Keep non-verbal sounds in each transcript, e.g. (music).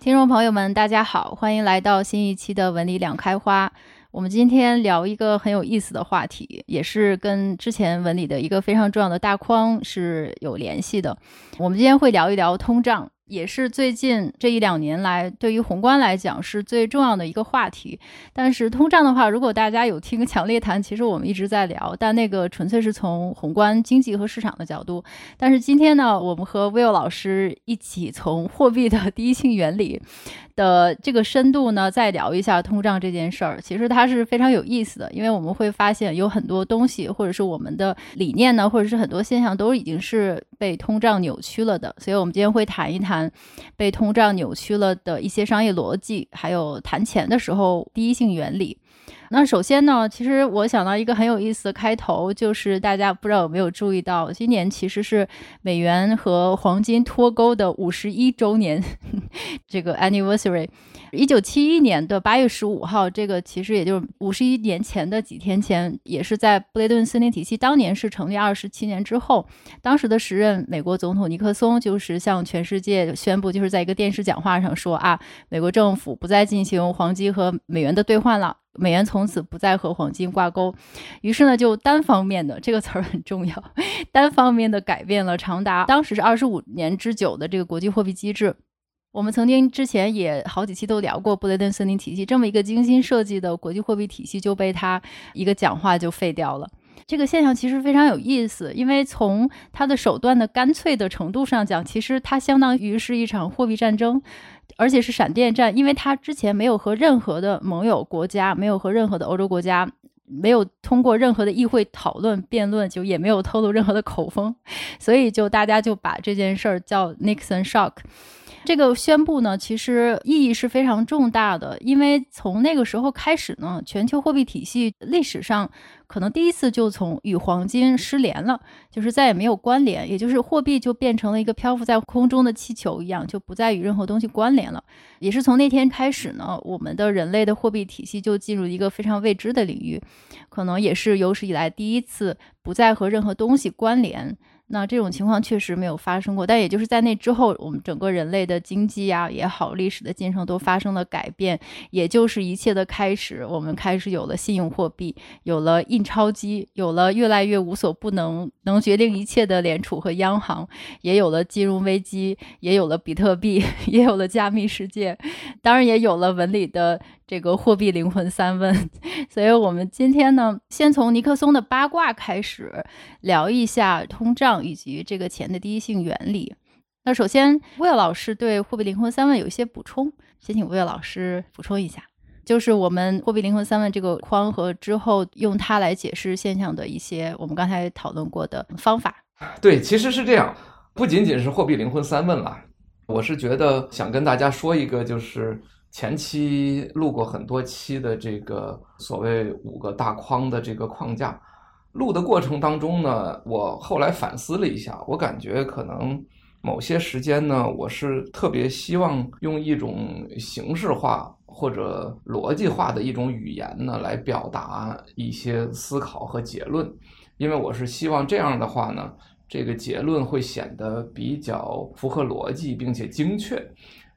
听众朋友们，大家好，欢迎来到新一期的文理两开花。我们今天聊一个很有意思的话题，也是跟之前文理的一个非常重要的大框是有联系的。我们今天会聊一聊通胀。也是最近这一两年来，对于宏观来讲是最重要的一个话题。但是通胀的话，如果大家有听强烈谈，其实我们一直在聊，但那个纯粹是从宏观经济和市场的角度。但是今天呢，我们和 Will 老师一起从货币的第一性原理的这个深度呢，再聊一下通胀这件事儿。其实它是非常有意思的，因为我们会发现有很多东西，或者是我们的理念呢，或者是很多现象，都已经是被通胀扭曲了的。所以我们今天会谈一谈。被通胀扭曲了的一些商业逻辑，还有谈钱的时候第一性原理。那首先呢，其实我想到一个很有意思的开头，就是大家不知道有没有注意到，今年其实是美元和黄金脱钩的五十一周年，(laughs) 这个 anniversary。一九七一年的八月十五号，这个其实也就是五十一年前的几天前，也是在布雷顿森林体系当年是成立二十七年之后，当时的时任美国总统尼克松就是向全世界宣布，就是在一个电视讲话上说啊，美国政府不再进行黄金和美元的兑换了。美元从此不再和黄金挂钩，于是呢，就单方面的这个词儿很重要，单方面的改变了长达当时是二十五年之久的这个国际货币机制。我们曾经之前也好几期都聊过布雷顿森林体系，这么一个精心设计的国际货币体系就被他一个讲话就废掉了。这个现象其实非常有意思，因为从他的手段的干脆的程度上讲，其实它相当于是一场货币战争，而且是闪电战，因为他之前没有和任何的盟友国家，没有和任何的欧洲国家，没有通过任何的议会讨论辩论，就也没有透露任何的口风，所以就大家就把这件事儿叫 Nixon Shock。这个宣布呢，其实意义是非常重大的，因为从那个时候开始呢，全球货币体系历史上可能第一次就从与黄金失联了，就是再也没有关联，也就是货币就变成了一个漂浮在空中的气球一样，就不再与任何东西关联了。也是从那天开始呢，我们的人类的货币体系就进入一个非常未知的领域，可能也是有史以来第一次不再和任何东西关联。那这种情况确实没有发生过，但也就是在那之后，我们整个人类的经济啊也好，历史的进程都发生了改变，也就是一切的开始。我们开始有了信用货币，有了印钞机，有了越来越无所不能、能决定一切的联储和央行，也有了金融危机，也有了比特币，(laughs) 也有了加密世界，当然也有了文理的。这个货币灵魂三问，(laughs) 所以我们今天呢，先从尼克松的八卦开始聊一下通胀以及这个钱的第一性原理。那首先，威尔老师对货币灵魂三问有一些补充，先请威尔老师补充一下，就是我们货币灵魂三问这个框和之后用它来解释现象的一些我们刚才讨论过的方法。对，其实是这样，不仅仅是货币灵魂三问了，我是觉得想跟大家说一个就是。前期录过很多期的这个所谓五个大框的这个框架，录的过程当中呢，我后来反思了一下，我感觉可能某些时间呢，我是特别希望用一种形式化或者逻辑化的一种语言呢，来表达一些思考和结论，因为我是希望这样的话呢，这个结论会显得比较符合逻辑，并且精确。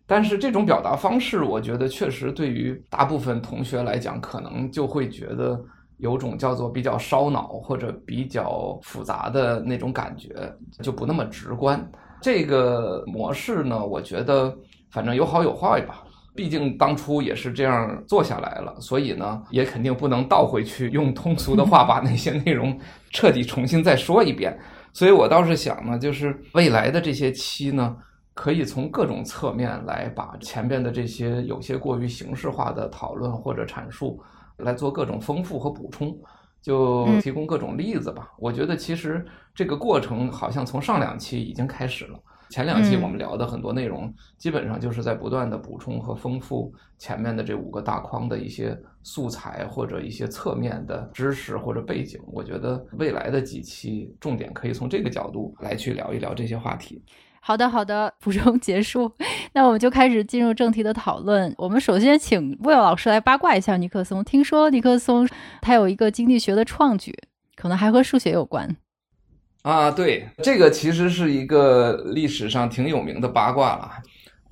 但是这种表达方式，我觉得确实对于大部分同学来讲，可能就会觉得有种叫做比较烧脑或者比较复杂的那种感觉，就不那么直观。这个模式呢，我觉得反正有好有坏吧。毕竟当初也是这样做下来了，所以呢，也肯定不能倒回去用通俗的话把那些内容彻底重新再说一遍。所以我倒是想呢，就是未来的这些期呢。可以从各种侧面来把前边的这些有些过于形式化的讨论或者阐述来做各种丰富和补充，就提供各种例子吧。我觉得其实这个过程好像从上两期已经开始了，前两期我们聊的很多内容基本上就是在不断的补充和丰富前面的这五个大框的一些素材或者一些侧面的知识或者背景。我觉得未来的几期重点可以从这个角度来去聊一聊这些话题。好的，好的，补充结束，那我们就开始进入正题的讨论。我们首先请 Will 老师来八卦一下尼克松。听说尼克松他有一个经济学的创举，可能还和数学有关。啊，对，这个其实是一个历史上挺有名的八卦了。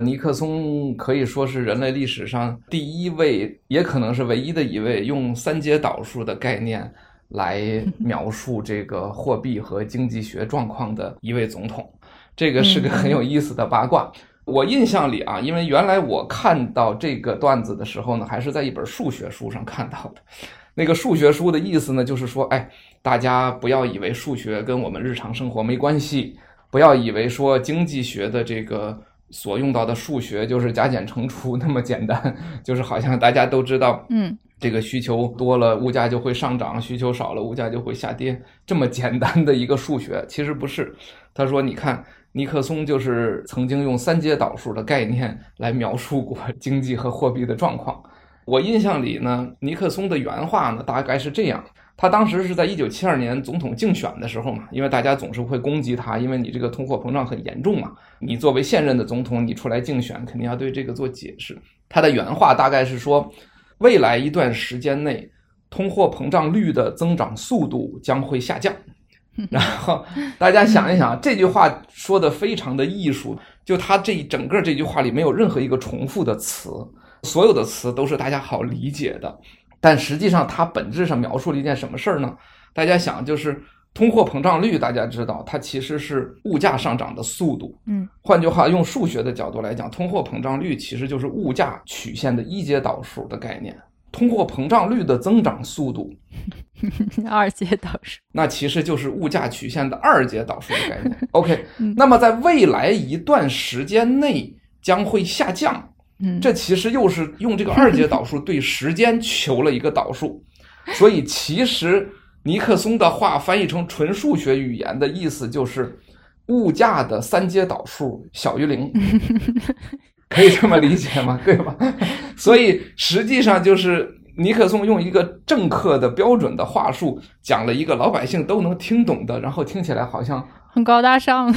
尼克松可以说是人类历史上第一位，也可能是唯一的一位用三阶导数的概念来描述这个货币和经济学状况的一位总统。这个是个很有意思的八卦。我印象里啊，因为原来我看到这个段子的时候呢，还是在一本数学书上看到的。(laughs) 那个数学书的意思呢，就是说，哎，大家不要以为数学跟我们日常生活没关系，不要以为说经济学的这个所用到的数学就是加减乘除那么简单，(laughs) 就是好像大家都知道，嗯，这个需求多了，物价就会上涨；需求少了，物价就会下跌，这么简单的一个数学，其实不是。他说，你看，尼克松就是曾经用三阶导数的概念来描述过经济和货币的状况。我印象里呢，尼克松的原话呢，大概是这样。他当时是在一九七二年总统竞选的时候嘛，因为大家总是会攻击他，因为你这个通货膨胀很严重嘛。你作为现任的总统，你出来竞选，肯定要对这个做解释。他的原话大概是说，未来一段时间内，通货膨胀率的增长速度将会下降。(laughs) 然后大家想一想，(laughs) 这句话说的非常的艺术，就他这整个这句话里没有任何一个重复的词。所有的词都是大家好理解的，但实际上它本质上描述了一件什么事儿呢？大家想，就是通货膨胀率，大家知道它其实是物价上涨的速度。嗯，换句话，用数学的角度来讲，通货膨胀率其实就是物价曲线的一阶导数的概念。通货膨胀率的增长速度，(laughs) 二阶导数，那其实就是物价曲线的二阶导数的概念。(laughs) OK，那么在未来一段时间内将会下降。嗯，这其实又是用这个二阶导数对时间求了一个导数，所以其实尼克松的话翻译成纯数学语言的意思就是物价的三阶导数小于零，(laughs) 可以这么理解吗？对吧？(laughs) 所以实际上就是尼克松用一个政客的标准的话术讲了一个老百姓都能听懂的，然后听起来好像很高大上。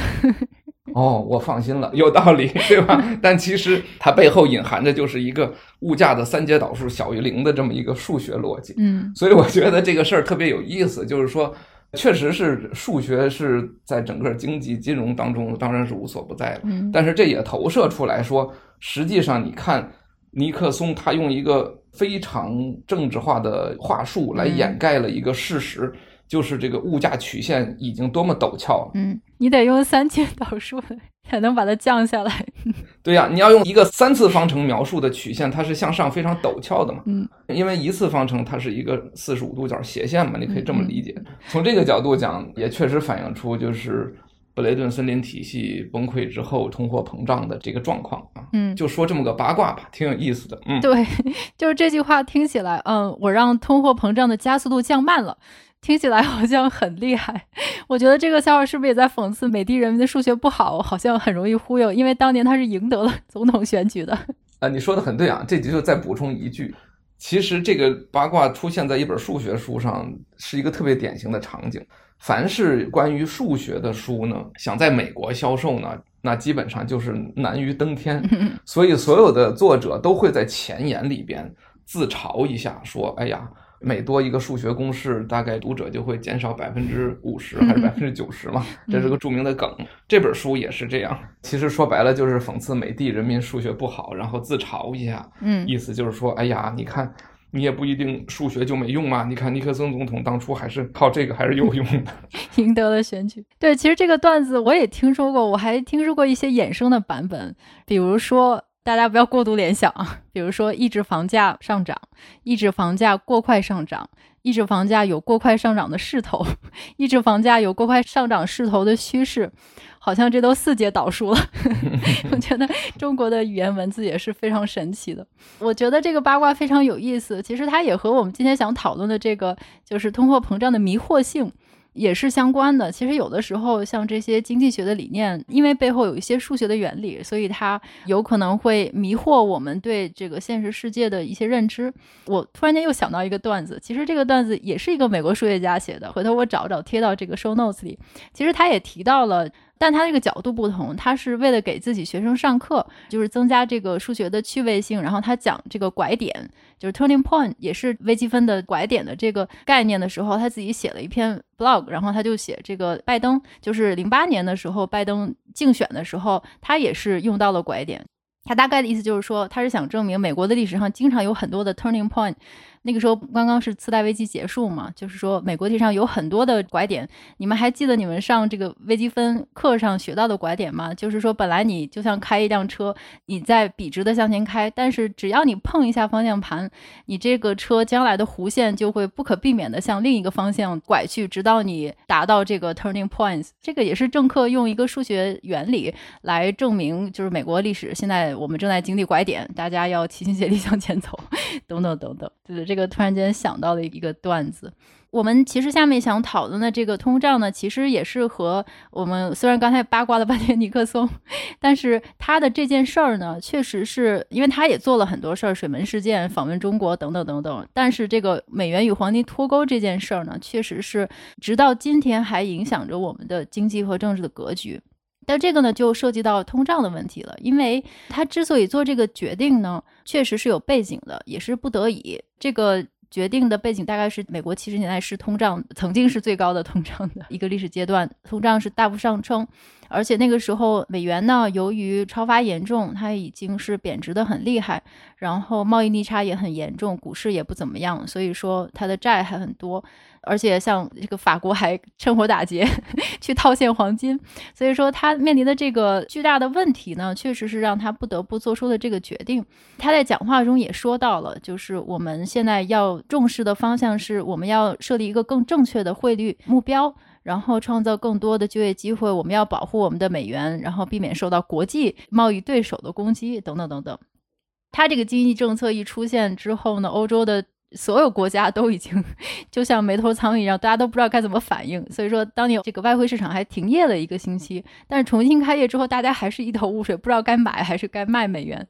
哦，我放心了，有道理，对吧？(laughs) 但其实它背后隐含着就是一个物价的三阶导数小于零的这么一个数学逻辑。嗯，所以我觉得这个事儿特别有意思，就是说，确实是数学是在整个经济金融当中当然是无所不在了。嗯，但是这也投射出来说，实际上你看尼克松他用一个非常政治化的话术来掩盖了一个事实。嗯就是这个物价曲线已经多么陡峭了，嗯，你得用三阶导数才能把它降下来。(laughs) 对呀、啊，你要用一个三次方程描述的曲线，它是向上非常陡峭的嘛，嗯，因为一次方程它是一个四十五度角斜线嘛，你可以这么理解。嗯、从这个角度讲，也确实反映出就是布雷顿森林体系崩溃之后通货膨胀的这个状况啊。嗯，就说这么个八卦吧，挺有意思的。嗯，对，(laughs) 就是这句话听起来，嗯，我让通货膨胀的加速度降慢了。听起来好像很厉害，(laughs) 我觉得这个笑话是不是也在讽刺美帝人民的数学不好，好像很容易忽悠，因为当年他是赢得了总统选举的。(laughs) 啊，你说的很对啊，这就再补充一句，其实这个八卦出现在一本数学书上，是一个特别典型的场景。凡是关于数学的书呢，想在美国销售呢，那基本上就是难于登天，(laughs) 所以所有的作者都会在前言里边自嘲一下，说：“哎呀。”每多一个数学公式，大概读者就会减少百分之五十还是百分之九十嘛？(laughs) 这是个著名的梗。这本书也是这样。其实说白了就是讽刺美帝人民数学不好，然后自嘲一下。嗯，意思就是说，哎呀，你看你也不一定数学就没用嘛。你看尼克松总统当初还是靠这个还是有用的，(laughs) 赢得了选举。对，其实这个段子我也听说过，我还听说过一些衍生的版本，比如说。大家不要过度联想啊，比如说抑制房价上涨，抑制房价过快上涨，抑制房价有过快上涨的势头，抑制房价有过快上涨势头的趋势，好像这都四阶导数了。(laughs) 我觉得中国的语言文字也是非常神奇的。我觉得这个八卦非常有意思，其实它也和我们今天想讨论的这个就是通货膨胀的迷惑性。也是相关的。其实有的时候，像这些经济学的理念，因为背后有一些数学的原理，所以它有可能会迷惑我们对这个现实世界的一些认知。我突然间又想到一个段子，其实这个段子也是一个美国数学家写的，回头我找找贴到这个 show notes 里。其实他也提到了。但他这个角度不同，他是为了给自己学生上课，就是增加这个数学的趣味性。然后他讲这个拐点，就是 turning point，也是微积分的拐点的这个概念的时候，他自己写了一篇 blog，然后他就写这个拜登，就是零八年的时候，拜登竞选的时候，他也是用到了拐点。他大概的意思就是说，他是想证明美国的历史上经常有很多的 turning point。那个时候刚刚是次贷危机结束嘛，就是说美国地上有很多的拐点。你们还记得你们上这个微积分课上学到的拐点吗？就是说本来你就像开一辆车，你在笔直的向前开，但是只要你碰一下方向盘，你这个车将来的弧线就会不可避免的向另一个方向拐去，直到你达到这个 turning points。这个也是政客用一个数学原理来证明，就是美国历史现在我们正在经历拐点，大家要齐心协力向前走，等 (laughs) 等等等，就是。这个突然间想到的一个段子，我们其实下面想讨论的这个通胀呢，其实也是和我们虽然刚才八卦了半天尼克松，但是他的这件事儿呢，确实是因为他也做了很多事儿，水门事件、访问中国等等等等。但是这个美元与黄金脱钩这件事儿呢，确实是直到今天还影响着我们的经济和政治的格局。但这个呢，就涉及到通胀的问题了，因为他之所以做这个决定呢，确实是有背景的，也是不得已。这个决定的背景大概是美国七十年代是通胀曾经是最高的通胀的一个历史阶段，通胀是大幅上升，而且那个时候美元呢，由于超发严重，它已经是贬值得很厉害，然后贸易逆差也很严重，股市也不怎么样，所以说它的债还很多。而且像这个法国还趁火打劫 (laughs) 去套现黄金，所以说他面临的这个巨大的问题呢，确实是让他不得不做出的这个决定。他在讲话中也说到了，就是我们现在要重视的方向是，我们要设立一个更正确的汇率目标，然后创造更多的就业机会。我们要保护我们的美元，然后避免受到国际贸易对手的攻击，等等等等。他这个经济政策一出现之后呢，欧洲的。所有国家都已经 (laughs) 就像没头苍蝇一样，大家都不知道该怎么反应。所以说，当年这个外汇市场还停业了一个星期，但是重新开业之后，大家还是一头雾水，不知道该买还是该卖美元。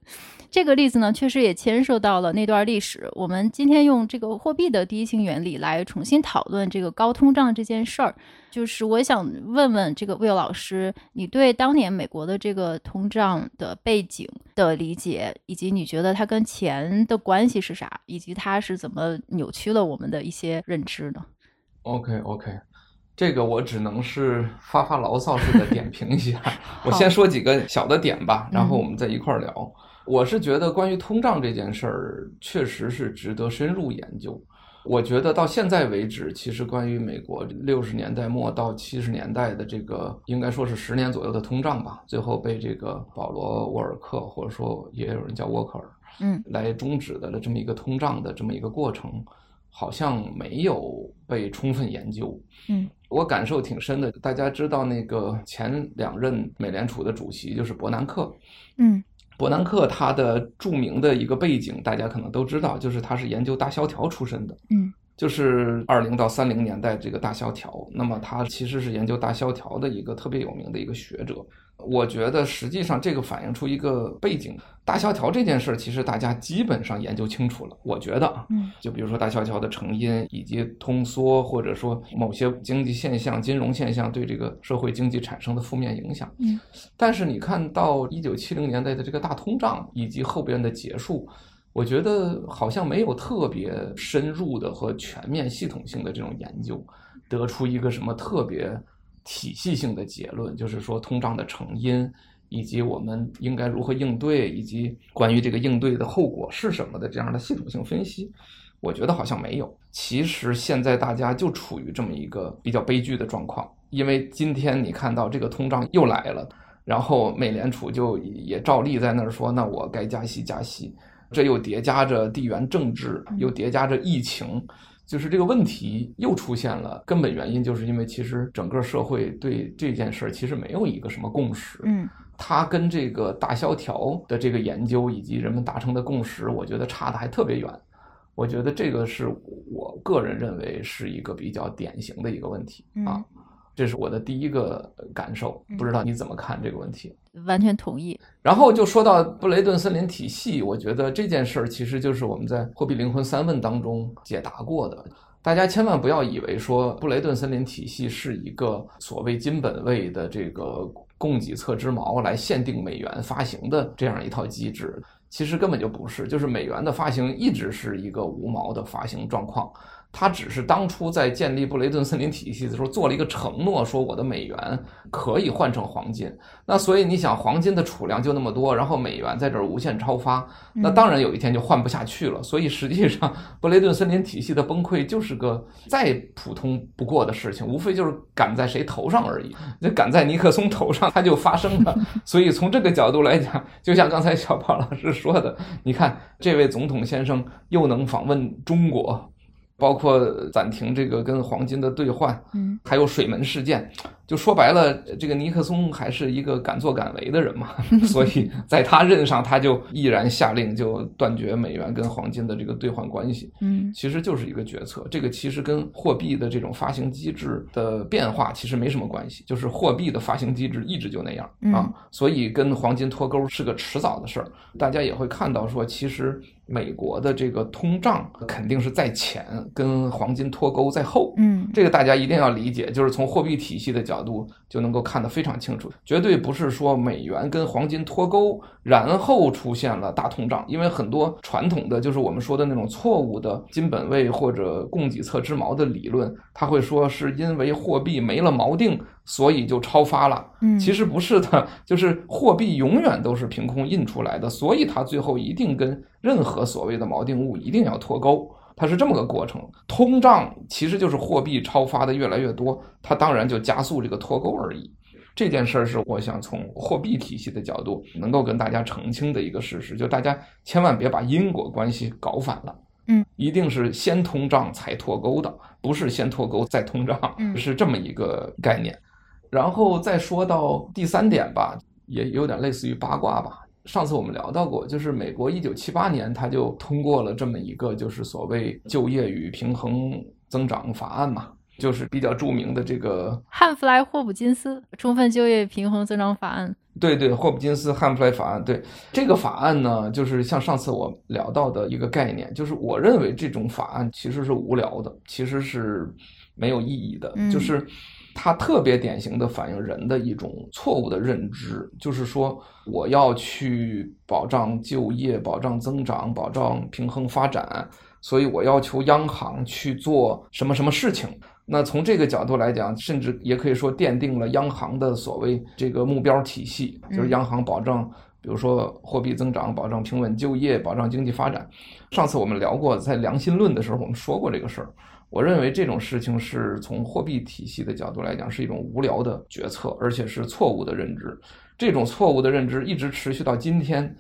这个例子呢，确实也牵涉到了那段历史。我们今天用这个货币的第一性原理来重新讨论这个高通胀这件事儿，就是我想问问这个 Will 老师，你对当年美国的这个通胀的背景的理解，以及你觉得它跟钱的关系是啥，以及它是怎么扭曲了我们的一些认知呢？OK OK，这个我只能是发发牢骚似的点评一下。(laughs) 我先说几个小的点吧，然后我们再一块儿聊。嗯我是觉得，关于通胀这件事儿，确实是值得深入研究。我觉得到现在为止，其实关于美国六十年代末到七十年代的这个，应该说是十年左右的通胀吧，最后被这个保罗·沃尔克，或者说也有人叫沃克尔，嗯，来终止的这么一个通胀的这么一个过程，好像没有被充分研究。嗯，我感受挺深的。大家知道那个前两任美联储的主席就是伯南克，嗯。伯南克他的著名的一个背景，大家可能都知道，就是他是研究大萧条出身的，嗯，就是二零到三零年代这个大萧条，那么他其实是研究大萧条的一个特别有名的一个学者。我觉得实际上这个反映出一个背景，大萧条这件事儿，其实大家基本上研究清楚了。我觉得啊，嗯，就比如说大萧条的成因，以及通缩，或者说某些经济现象、金融现象对这个社会经济产生的负面影响，嗯，但是你看到一九七零年代的这个大通胀以及后边的结束，我觉得好像没有特别深入的和全面系统性的这种研究，得出一个什么特别。体系性的结论就是说，通胀的成因，以及我们应该如何应对，以及关于这个应对的后果是什么的这样的系统性分析，我觉得好像没有。其实现在大家就处于这么一个比较悲剧的状况，因为今天你看到这个通胀又来了，然后美联储就也照例在那儿说，那我该加息加息，这又叠加着地缘政治，又叠加着疫情。就是这个问题又出现了，根本原因就是因为其实整个社会对这件事儿其实没有一个什么共识。嗯，它跟这个大萧条的这个研究以及人们达成的共识，我觉得差的还特别远。我觉得这个是我个人认为是一个比较典型的一个问题啊。这是我的第一个感受，不知道你怎么看这个问题？完全同意。然后就说到布雷顿森林体系，我觉得这件事儿其实就是我们在货币灵魂三问当中解答过的。大家千万不要以为说布雷顿森林体系是一个所谓金本位的这个供给侧之矛来限定美元发行的这样一套机制，其实根本就不是，就是美元的发行一直是一个无毛的发行状况。他只是当初在建立布雷顿森林体系的时候做了一个承诺，说我的美元可以换成黄金。那所以你想，黄金的储量就那么多，然后美元在这儿无限超发，那当然有一天就换不下去了。所以实际上，布雷顿森林体系的崩溃就是个再普通不过的事情，无非就是赶在谁头上而已。就赶在尼克松头上，它就发生了。所以从这个角度来讲，就像刚才小胖老师说的，你看这位总统先生又能访问中国。包括暂停这个跟黄金的兑换，嗯，还有水门事件，就说白了，这个尼克松还是一个敢作敢为的人嘛，(laughs) 所以在他任上，他就毅然下令就断绝美元跟黄金的这个兑换关系，嗯，其实就是一个决策，这个其实跟货币的这种发行机制的变化其实没什么关系，就是货币的发行机制一直就那样啊，所以跟黄金脱钩是个迟早的事儿，大家也会看到说，其实。美国的这个通胀肯定是在前，跟黄金脱钩在后。嗯，这个大家一定要理解，就是从货币体系的角度就能够看得非常清楚，绝对不是说美元跟黄金脱钩，然后出现了大通胀。因为很多传统的就是我们说的那种错误的金本位或者供给侧之矛的理论，他会说是因为货币没了锚定。所以就超发了，嗯，其实不是的，就是货币永远都是凭空印出来的，所以它最后一定跟任何所谓的锚定物一定要脱钩，它是这么个过程。通胀其实就是货币超发的越来越多，它当然就加速这个脱钩而已。这件事儿是我想从货币体系的角度能够跟大家澄清的一个事实，就大家千万别把因果关系搞反了，嗯，一定是先通胀才脱钩的，不是先脱钩再通胀，是这么一个概念。然后再说到第三点吧，也有点类似于八卦吧。上次我们聊到过，就是美国一九七八年他就通过了这么一个，就是所谓就业与平衡增长法案嘛，就是比较著名的这个汉弗莱霍普金斯充分就业平衡增长法案。对对，霍普金斯汉弗莱法案。对这个法案呢，就是像上次我聊到的一个概念，就是我认为这种法案其实是无聊的，其实是没有意义的，嗯、就是。它特别典型的反映人的一种错误的认知，就是说我要去保障就业、保障增长、保障平衡发展，所以我要求央行去做什么什么事情。那从这个角度来讲，甚至也可以说奠定了央行的所谓这个目标体系，就是央行保证，比如说货币增长、保障平稳就业、保障经济发展。上次我们聊过，在良心论的时候，我们说过这个事儿。我认为这种事情是从货币体系的角度来讲是一种无聊的决策，而且是错误的认知。这种错误的认知一直持续到今天，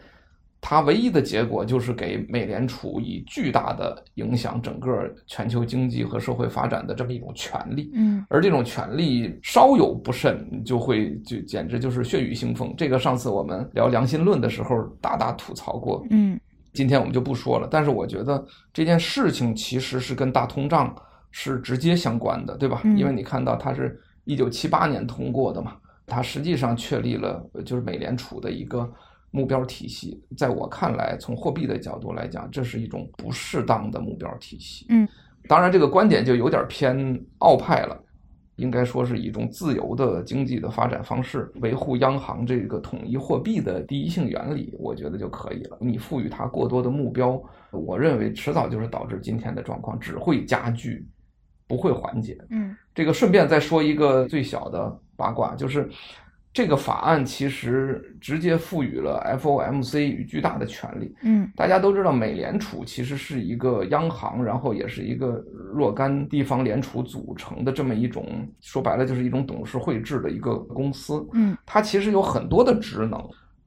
它唯一的结果就是给美联储以巨大的影响整个全球经济和社会发展的这么一种权利。嗯，而这种权利稍有不慎，就会就简直就是血雨腥风。这个上次我们聊良心论的时候大大吐槽过。嗯。今天我们就不说了，但是我觉得这件事情其实是跟大通胀是直接相关的，对吧？因为你看到它是一九七八年通过的嘛，它实际上确立了就是美联储的一个目标体系。在我看来，从货币的角度来讲，这是一种不适当的目标体系。嗯，当然这个观点就有点偏澳派了。应该说是一种自由的经济的发展方式，维护央行这个统一货币的第一性原理，我觉得就可以了。你赋予它过多的目标，我认为迟早就是导致今天的状况，只会加剧，不会缓解。嗯，这个顺便再说一个最小的八卦，就是。这个法案其实直接赋予了 FOMC 与巨大的权利。嗯，大家都知道，美联储其实是一个央行，然后也是一个若干地方联储组成的这么一种，说白了就是一种董事会制的一个公司。嗯，它其实有很多的职能，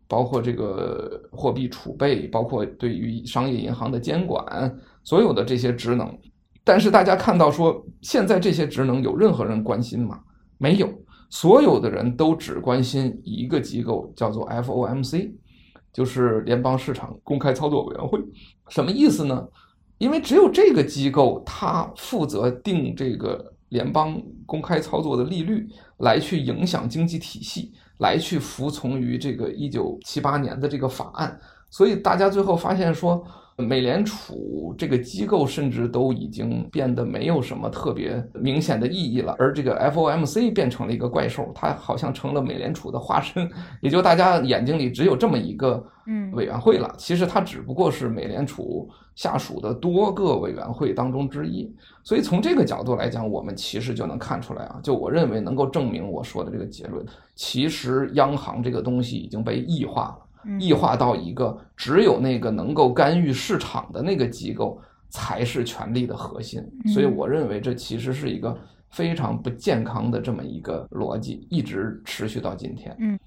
包括这个货币储备，包括对于商业银行的监管，所有的这些职能。但是大家看到说，现在这些职能有任何人关心吗？没有。所有的人都只关心一个机构，叫做 FOMC，就是联邦市场公开操作委员会。什么意思呢？因为只有这个机构，它负责定这个联邦公开操作的利率，来去影响经济体系，来去服从于这个一九七八年的这个法案。所以大家最后发现说，美联储这个机构甚至都已经变得没有什么特别明显的意义了，而这个 FOMC 变成了一个怪兽，它好像成了美联储的化身，也就大家眼睛里只有这么一个嗯委员会了。其实它只不过是美联储下属的多个委员会当中之一。所以从这个角度来讲，我们其实就能看出来啊，就我认为能够证明我说的这个结论，其实央行这个东西已经被异化了。异化到一个只有那个能够干预市场的那个机构才是权力的核心，所以我认为这其实是一个非常不健康的这么一个逻辑，一直持续到今天。嗯，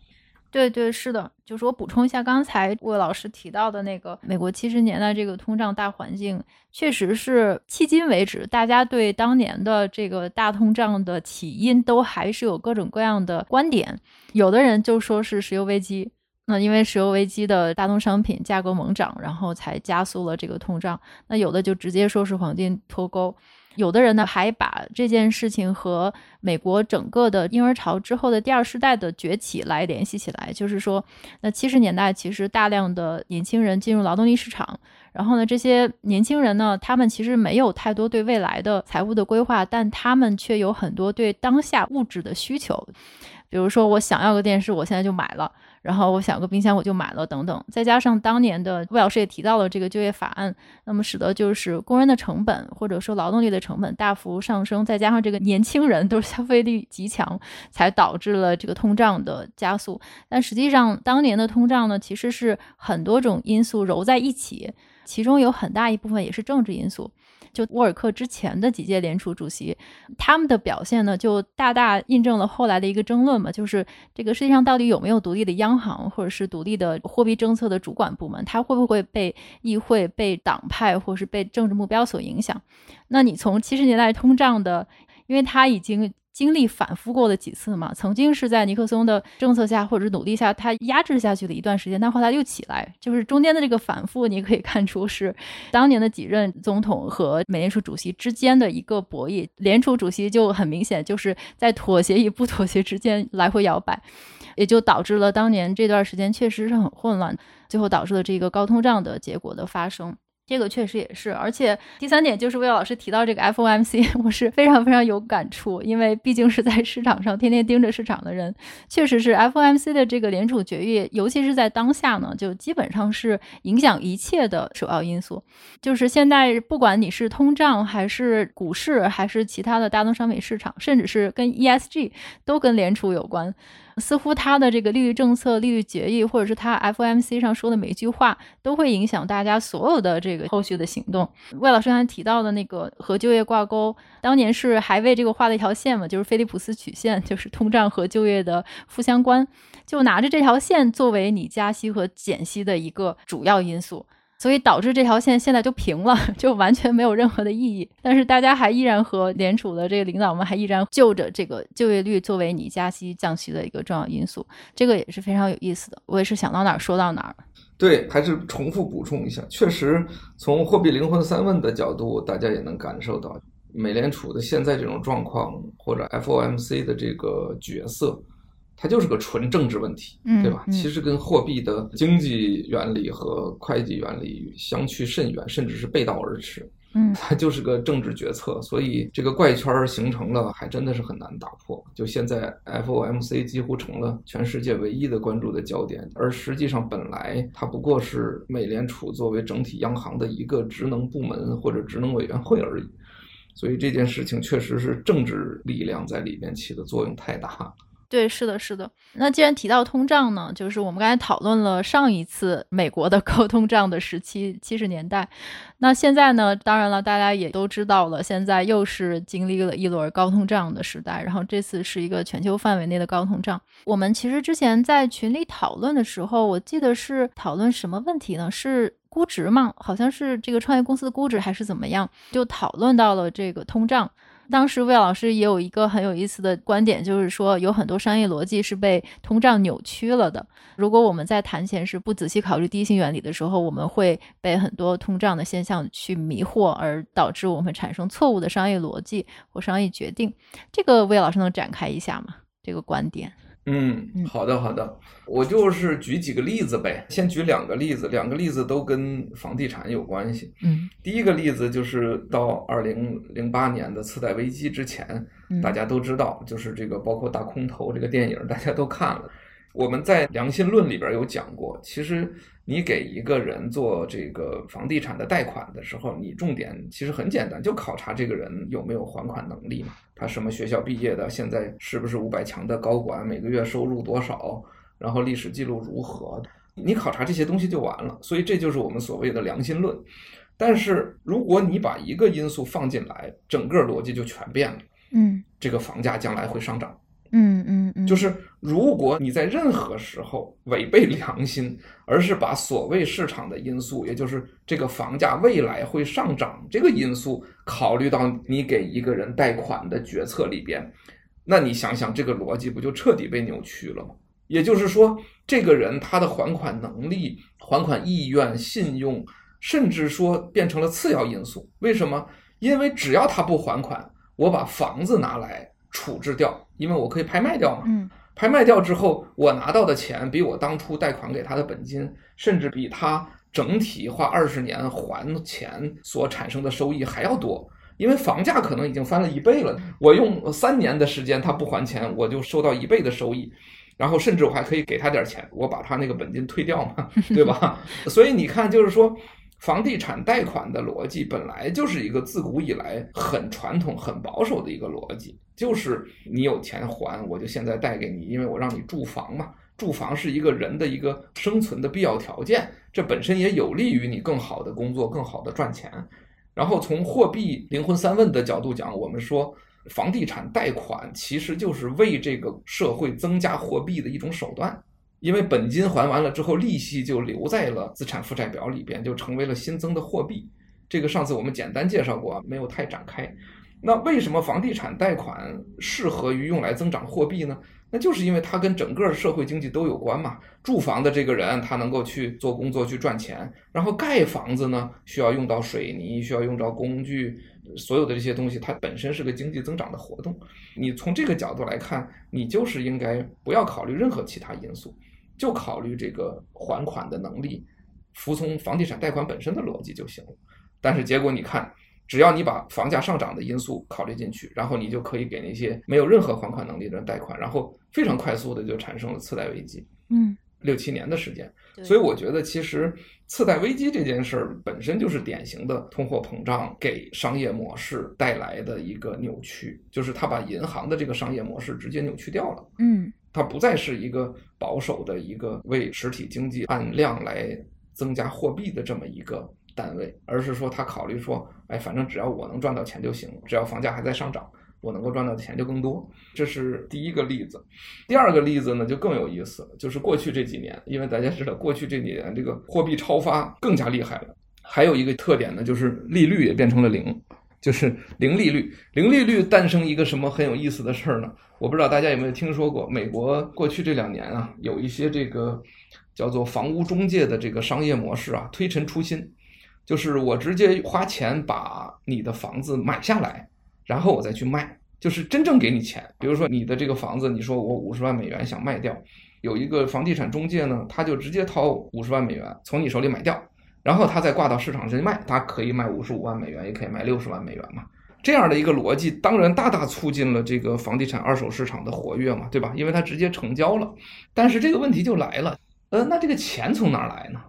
对对，是的，就是我补充一下刚才魏老师提到的那个美国七十年代这个通胀大环境，确实是迄今为止大家对当年的这个大通胀的起因都还是有各种各样的观点，有的人就说是石油危机。那因为石油危机的大宗商品价格猛涨，然后才加速了这个通胀。那有的就直接说是黄金脱钩，有的人呢还把这件事情和美国整个的婴儿潮之后的第二世代的崛起来联系起来，就是说，那七十年代其实大量的年轻人进入劳动力市场，然后呢，这些年轻人呢，他们其实没有太多对未来的财务的规划，但他们却有很多对当下物质的需求，比如说我想要个电视，我现在就买了。然后我想个冰箱我就买了等等，再加上当年的魏老师也提到了这个就业法案，那么使得就是工人的成本或者说劳动力的成本大幅上升，再加上这个年轻人都是消费力极强，才导致了这个通胀的加速。但实际上当年的通胀呢，其实是很多种因素揉在一起，其中有很大一部分也是政治因素。就沃尔克之前的几届联储主席，他们的表现呢，就大大印证了后来的一个争论嘛，就是这个世界上到底有没有独立的央行，或者是独立的货币政策的主管部门，它会不会被议会、被党派，或是被政治目标所影响？那你从七十年代通胀的，因为它已经。经历反复过了几次嘛，曾经是在尼克松的政策下或者努力下，他压制下去了一段时间，但后来又起来，就是中间的这个反复，你可以看出是当年的几任总统和美联储主席之间的一个博弈。联储主席就很明显就是在妥协与不妥协之间来回摇摆，也就导致了当年这段时间确实是很混乱，最后导致了这个高通胀的结果的发生。这个确实也是，而且第三点就是魏老师提到这个 FOMC，(laughs) 我是非常非常有感触，因为毕竟是在市场上天天盯着市场的人，确实是 FOMC 的这个联储决议，尤其是在当下呢，就基本上是影响一切的首要因素。就是现在不管你是通胀，还是股市，还是其他的大宗商品市场，甚至是跟 ESG，都跟联储有关。似乎他的这个利率政策、利率决议，或者是他 FOMC 上说的每一句话，都会影响大家所有的这个后续的行动。魏老师刚才提到的那个和就业挂钩，当年是还为这个画了一条线嘛，就是菲利普斯曲线，就是通胀和就业的负相关，就拿着这条线作为你加息和减息的一个主要因素。所以导致这条线现在就平了，(laughs) 就完全没有任何的意义。但是大家还依然和联储的这个领导们还依然就着这个就业率作为你加息降息的一个重要因素，这个也是非常有意思的。我也是想到哪儿说到哪儿。对，还是重复补充一下，确实从货币灵魂三问的角度，大家也能感受到美联储的现在这种状况，或者 FOMC 的这个角色。它就是个纯政治问题，对吧？嗯嗯、其实跟货币的经济原理和会计原理相去甚远，甚至是背道而驰。嗯，(laughs) 它就是个政治决策，所以这个怪圈形成了，还真的是很难打破。就现在，FOMC 几乎成了全世界唯一的关注的焦点，而实际上本来它不过是美联储作为整体央行的一个职能部门或者职能委员会而已。所以这件事情确实是政治力量在里面起的作用太大。对，是的，是的。那既然提到通胀呢，就是我们刚才讨论了上一次美国的高通胀的时期，七十年代。那现在呢，当然了，大家也都知道了，现在又是经历了一轮高通胀的时代。然后这次是一个全球范围内的高通胀。我们其实之前在群里讨论的时候，我记得是讨论什么问题呢？是估值吗？好像是这个创业公司的估值还是怎么样？就讨论到了这个通胀。当时魏老师也有一个很有意思的观点，就是说有很多商业逻辑是被通胀扭曲了的。如果我们在谈钱时不仔细考虑第一性原理的时候，我们会被很多通胀的现象去迷惑，而导致我们产生错误的商业逻辑或商业决定。这个魏老师能展开一下吗？这个观点？嗯，好的好的，我就是举几个例子呗，先举两个例子，两个例子都跟房地产有关系。嗯，第一个例子就是到二零零八年的次贷危机之前，大家都知道，就是这个包括大空头这个电影，大家都看了。我们在良心论里边有讲过，其实你给一个人做这个房地产的贷款的时候，你重点其实很简单，就考察这个人有没有还款能力嘛。他什么学校毕业的，现在是不是五百强的高管，每个月收入多少，然后历史记录如何，你考察这些东西就完了。所以这就是我们所谓的良心论。但是如果你把一个因素放进来，整个逻辑就全变了。嗯，这个房价将来会上涨。嗯嗯嗯，就是如果你在任何时候违背良心，而是把所谓市场的因素，也就是这个房价未来会上涨这个因素，考虑到你给一个人贷款的决策里边，那你想想这个逻辑不就彻底被扭曲了吗？也就是说，这个人他的还款能力、还款意愿、信用，甚至说变成了次要因素。为什么？因为只要他不还款，我把房子拿来。处置掉，因为我可以拍卖掉嘛。嗯，拍卖掉之后，我拿到的钱比我当初贷款给他的本金，甚至比他整体花二十年还钱所产生的收益还要多。因为房价可能已经翻了一倍了，我用三年的时间他不还钱，我就收到一倍的收益，然后甚至我还可以给他点钱，我把他那个本金退掉嘛，(laughs) 对吧？(laughs) 所以你看，就是说。房地产贷款的逻辑本来就是一个自古以来很传统、很保守的一个逻辑，就是你有钱还，我就现在贷给你，因为我让你住房嘛，住房是一个人的一个生存的必要条件，这本身也有利于你更好的工作、更好的赚钱。然后从货币灵魂三问的角度讲，我们说房地产贷款其实就是为这个社会增加货币的一种手段。因为本金还完了之后，利息就留在了资产负债表里边，就成为了新增的货币。这个上次我们简单介绍过，没有太展开。那为什么房地产贷款适合于用来增长货币呢？那就是因为它跟整个社会经济都有关嘛。住房的这个人，他能够去做工作去赚钱，然后盖房子呢，需要用到水泥，需要用到工具，所有的这些东西，它本身是个经济增长的活动。你从这个角度来看，你就是应该不要考虑任何其他因素。就考虑这个还款的能力，服从房地产贷款本身的逻辑就行了。但是结果你看，只要你把房价上涨的因素考虑进去，然后你就可以给那些没有任何还款能力的人贷款，然后非常快速的就产生了次贷危机。嗯，六七年的时间。所以我觉得其实次贷危机这件事儿本身就是典型的通货膨胀给商业模式带来的一个扭曲，就是它把银行的这个商业模式直接扭曲掉了。嗯。它不再是一个保守的一个为实体经济按量来增加货币的这么一个单位，而是说它考虑说，哎，反正只要我能赚到钱就行，只要房价还在上涨，我能够赚到的钱就更多。这是第一个例子。第二个例子呢就更有意思了，就是过去这几年，因为大家知道过去这几年这个货币超发更加厉害了，还有一个特点呢就是利率也变成了零。就是零利率，零利率诞生一个什么很有意思的事儿呢？我不知道大家有没有听说过，美国过去这两年啊，有一些这个叫做房屋中介的这个商业模式啊，推陈出新，就是我直接花钱把你的房子买下来，然后我再去卖，就是真正给你钱。比如说你的这个房子，你说我五十万美元想卖掉，有一个房地产中介呢，他就直接掏五十万美元从你手里买掉。然后他再挂到市场上去卖，他可以卖五十五万美元，也可以卖六十万美元嘛。这样的一个逻辑，当然大大促进了这个房地产二手市场的活跃嘛，对吧？因为它直接成交了。但是这个问题就来了，呃，那这个钱从哪来呢？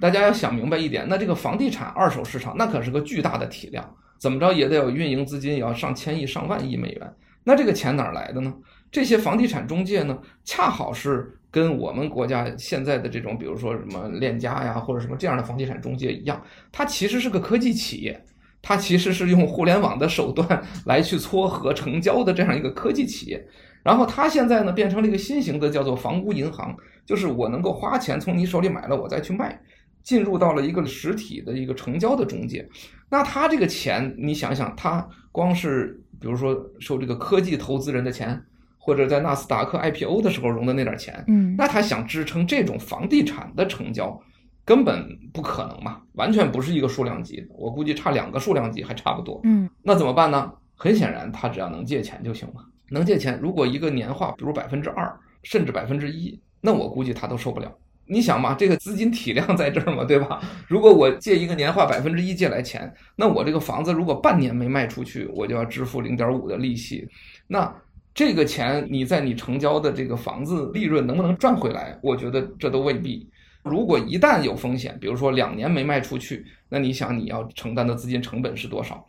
大家要想明白一点，那这个房地产二手市场那可是个巨大的体量，怎么着也得有运营资金，也要上千亿、上万亿美元。那这个钱哪来的呢？这些房地产中介呢，恰好是。跟我们国家现在的这种，比如说什么链家呀，或者什么这样的房地产中介一样，它其实是个科技企业，它其实是用互联网的手段来去撮合成交的这样一个科技企业。然后它现在呢，变成了一个新型的叫做房屋银行，就是我能够花钱从你手里买了，我再去卖，进入到了一个实体的一个成交的中介。那它这个钱，你想想，它光是比如说收这个科技投资人的钱。或者在纳斯达克 IPO 的时候融的那点钱，嗯，那他想支撑这种房地产的成交，根本不可能嘛，完全不是一个数量级的，我估计差两个数量级还差不多，嗯，那怎么办呢？很显然，他只要能借钱就行了，能借钱。如果一个年化比如百分之二，甚至百分之一，那我估计他都受不了。你想嘛，这个资金体量在这儿嘛，对吧？如果我借一个年化百分之一借来钱，那我这个房子如果半年没卖出去，我就要支付零点五的利息。那这个钱你在你成交的这个房子利润能不能赚回来？我觉得这都未必。如果一旦有风险，比如说两年没卖出去，那你想你要承担的资金成本是多少？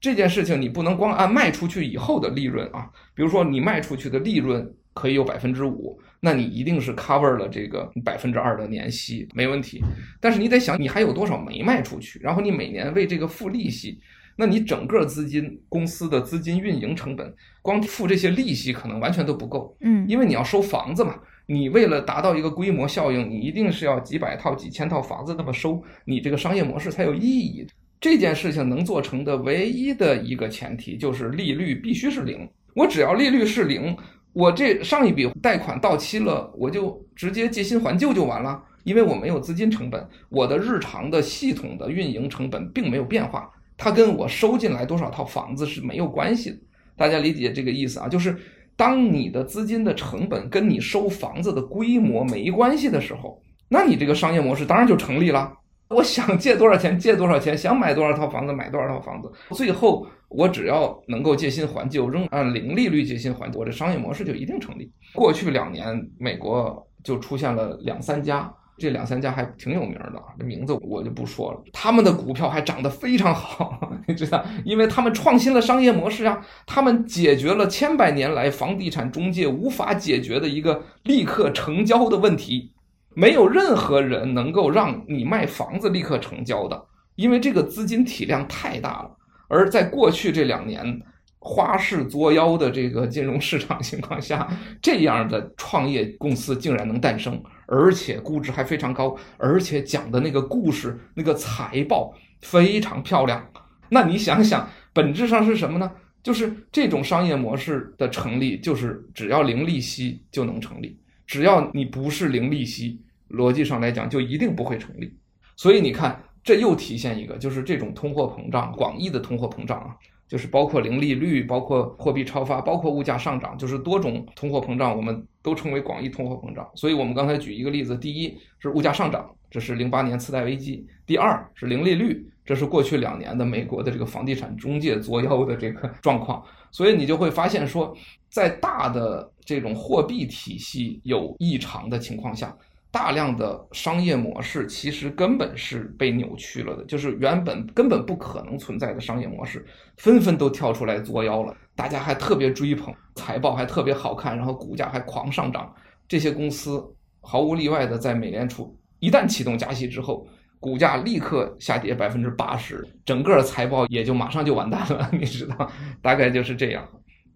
这件事情你不能光按卖出去以后的利润啊，比如说你卖出去的利润可以有百分之五。那你一定是 cover 了这个百分之二的年息，没问题。但是你得想，你还有多少没卖出去，然后你每年为这个付利息，那你整个资金公司的资金运营成本，光付这些利息可能完全都不够。嗯，因为你要收房子嘛，你为了达到一个规模效应，你一定是要几百套、几千套房子那么收，你这个商业模式才有意义。这件事情能做成的唯一的一个前提就是利率必须是零。我只要利率是零。我这上一笔贷款到期了，我就直接借新还旧就完了，因为我没有资金成本，我的日常的系统的运营成本并没有变化，它跟我收进来多少套房子是没有关系的。大家理解这个意思啊？就是当你的资金的成本跟你收房子的规模没关系的时候，那你这个商业模式当然就成立了。(laughs) 我想借多少钱借多少钱，想买多少套房子买多少套房子，最后我只要能够借新还旧，仍按零利率借新还旧，我这商业模式就一定成立。过去两年，美国就出现了两三家，这两三家还挺有名的，这名字我就不说了。他们的股票还涨得非常好，(laughs) 你知道，因为他们创新了商业模式啊，他们解决了千百年来房地产中介无法解决的一个立刻成交的问题。没有任何人能够让你卖房子立刻成交的，因为这个资金体量太大了。而在过去这两年花式作妖的这个金融市场情况下，这样的创业公司竟然能诞生，而且估值还非常高，而且讲的那个故事、那个财报非常漂亮。那你想想，本质上是什么呢？就是这种商业模式的成立，就是只要零利息就能成立，只要你不是零利息。逻辑上来讲，就一定不会成立。所以你看，这又体现一个，就是这种通货膨胀，广义的通货膨胀啊，就是包括零利率，包括货币超发，包括物价上涨，就是多种通货膨胀，我们都称为广义通货膨胀。所以我们刚才举一个例子，第一是物价上涨，这是零八年次贷危机；第二是零利率，这是过去两年的美国的这个房地产中介作妖的这个状况。所以你就会发现说，在大的这种货币体系有异常的情况下。大量的商业模式其实根本是被扭曲了的，就是原本根本不可能存在的商业模式，纷纷都跳出来作妖了。大家还特别追捧，财报还特别好看，然后股价还狂上涨。这些公司毫无例外的在美联储一旦启动加息之后，股价立刻下跌百分之八十，整个财报也就马上就完蛋了。(laughs) 你知道，大概就是这样。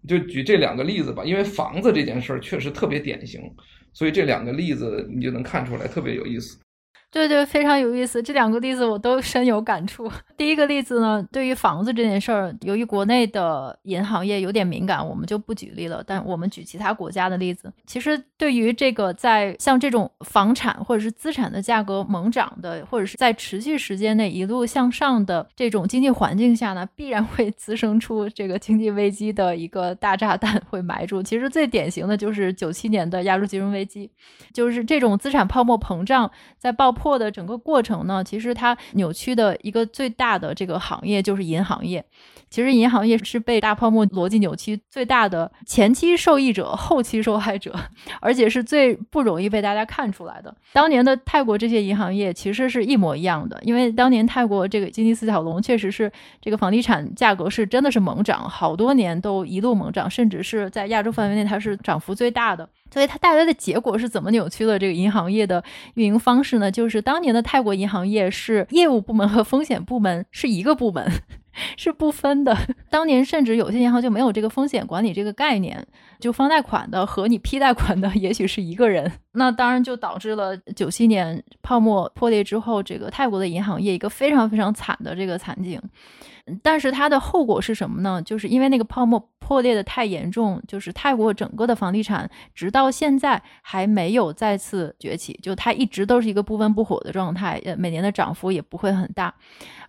就举这两个例子吧，因为房子这件事儿确实特别典型。所以这两个例子你就能看出来，特别有意思。对对，非常有意思。这两个例子我都深有感触。第一个例子呢，对于房子这件事儿，由于国内的银行业有点敏感，我们就不举例了。但我们举其他国家的例子。其实对于这个在像这种房产或者是资产的价格猛涨的，或者是在持续时间内一路向上的这种经济环境下呢，必然会滋生出这个经济危机的一个大炸弹会埋住。其实最典型的就是九七年的亚洲金融危机，就是这种资产泡沫膨胀在爆破的整个过程呢，其实它扭曲的一个最大的这个行业就是银行业。其实银行业是被大泡沫逻辑扭曲最大的前期受益者、后期受害者，而且是最不容易被大家看出来的。当年的泰国这些银行业其实是一模一样的，因为当年泰国这个经济四小龙确实是这个房地产价格是真的是猛涨，好多年都一路猛涨，甚至是在亚洲范围内它是涨幅最大的。所以它带来的结果是怎么扭曲了这个银行业的运营方式呢？就是当年的泰国银行业是业务部门和风险部门是一个部门，(laughs) 是不分的。当年甚至有些银行就没有这个风险管理这个概念，就放贷款的和你批贷款的也许是一个人。那当然就导致了九七年泡沫破裂之后，这个泰国的银行业一个非常非常惨的这个惨景。但是它的后果是什么呢？就是因为那个泡沫破裂的太严重，就是泰国整个的房地产直到现在还没有再次崛起，就它一直都是一个不温不火的状态，呃，每年的涨幅也不会很大，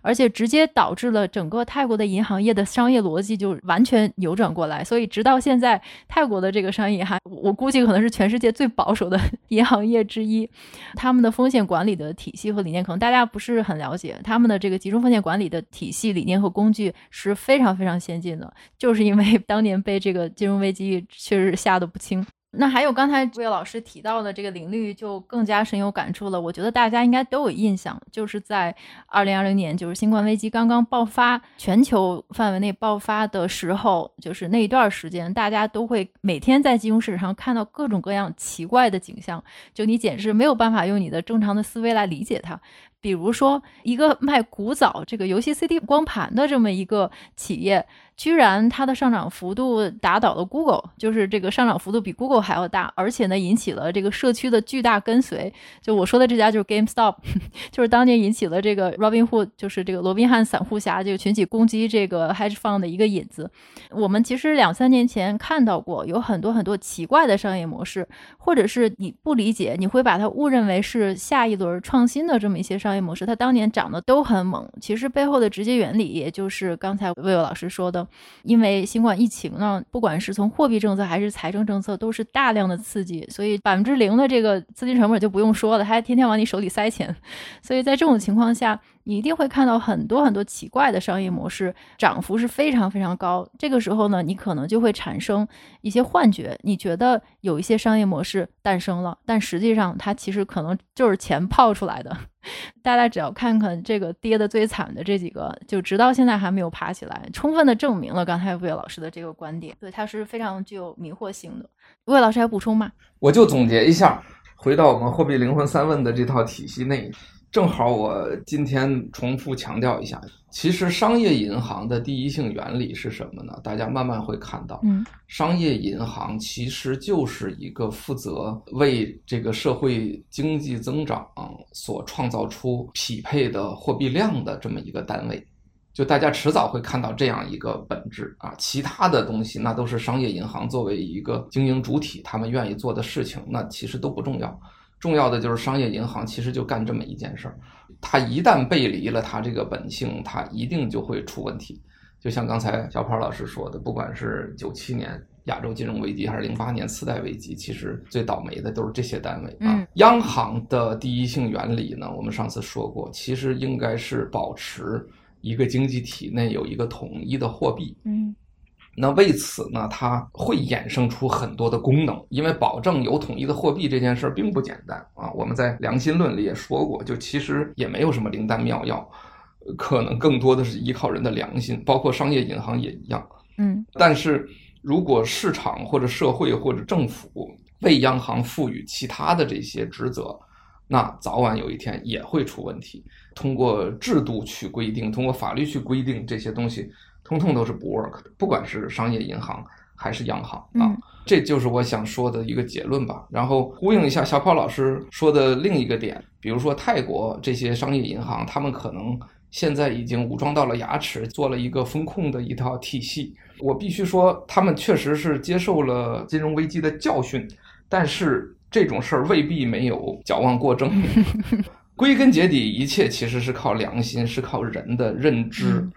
而且直接导致了整个泰国的银行业的商业逻辑就完全扭转过来，所以直到现在泰国的这个商业还我估计可能是全世界最保守的 (laughs) 银行业之一。他们的风险管理的体系和理念，可能大家不是很了解。他们的这个集中风险管理的体系、理念和工具是非常非常先进的，就是因为 (laughs) 当年被这个金融危机确实吓得不轻。那还有刚才魏老师提到的这个林律，就更加深有感触了。我觉得大家应该都有印象，就是在二零二零年，就是新冠危机刚刚爆发，全球范围内爆发的时候，就是那一段时间，大家都会每天在金融市场上看到各种各样奇怪的景象，就你简直没有办法用你的正常的思维来理解它。比如说，一个卖古早这个游戏 CD 光盘的这么一个企业。居然它的上涨幅度打倒了 Google，就是这个上涨幅度比 Google 还要大，而且呢引起了这个社区的巨大跟随。就我说的这家就是 GameStop，(laughs) 就是当年引起了这个 Robinhood，就是这个罗宾汉散户侠就群体攻击这个 Hedge Fund 的一个引子。我们其实两三年前看到过有很多很多奇怪的商业模式，或者是你不理解，你会把它误认为是下一轮创新的这么一些商商业模式，它当年涨得都很猛。其实背后的直接原理，也就是刚才魏老师说的。因为新冠疫情呢，不管是从货币政策还是财政政策，都是大量的刺激，所以百分之零的这个资金成本就不用说了，还天天往你手里塞钱，(laughs) 所以在这种情况下，你一定会看到很多很多奇怪的商业模式，涨幅是非常非常高。这个时候呢，你可能就会产生一些幻觉，你觉得有一些商业模式诞生了，但实际上它其实可能就是钱泡出来的。(laughs) 大家只要看看这个跌得最惨的这几个，就直到现在还没有爬起来，充分的证明了刚才魏老师的这个观点，对，它是非常具有迷惑性的。魏老师还补充吗？我就总结一下，回到我们货币灵魂三问的这套体系内。正好我今天重复强调一下，其实商业银行的第一性原理是什么呢？大家慢慢会看到，嗯，商业银行其实就是一个负责为这个社会经济增长所创造出匹配的货币量的这么一个单位。就大家迟早会看到这样一个本质啊，其他的东西那都是商业银行作为一个经营主体，他们愿意做的事情，那其实都不重要。重要的就是商业银行其实就干这么一件事儿，它一旦背离了它这个本性，它一定就会出问题。就像刚才小潘老师说的，不管是九七年亚洲金融危机，还是零八年次贷危机，其实最倒霉的都是这些单位啊。央行的第一性原理呢，我们上次说过，其实应该是保持一个经济体内有一个统一的货币。嗯。那为此呢，它会衍生出很多的功能，因为保证有统一的货币这件事儿并不简单啊。我们在良心论里也说过，就其实也没有什么灵丹妙药，可能更多的是依靠人的良心，包括商业银行也一样。嗯，但是如果市场或者社会或者政府为央行赋予其他的这些职责，那早晚有一天也会出问题。通过制度去规定，通过法律去规定这些东西。通通都是不 work 的，不管是商业银行还是央行啊，嗯，这就是我想说的一个结论吧。然后呼应一下小跑老师说的另一个点，比如说泰国这些商业银行，他们可能现在已经武装到了牙齿，做了一个风控的一套体系。我必须说，他们确实是接受了金融危机的教训，但是这种事儿未必没有矫枉过正。(laughs) 归根结底，一切其实是靠良心，是靠人的认知。嗯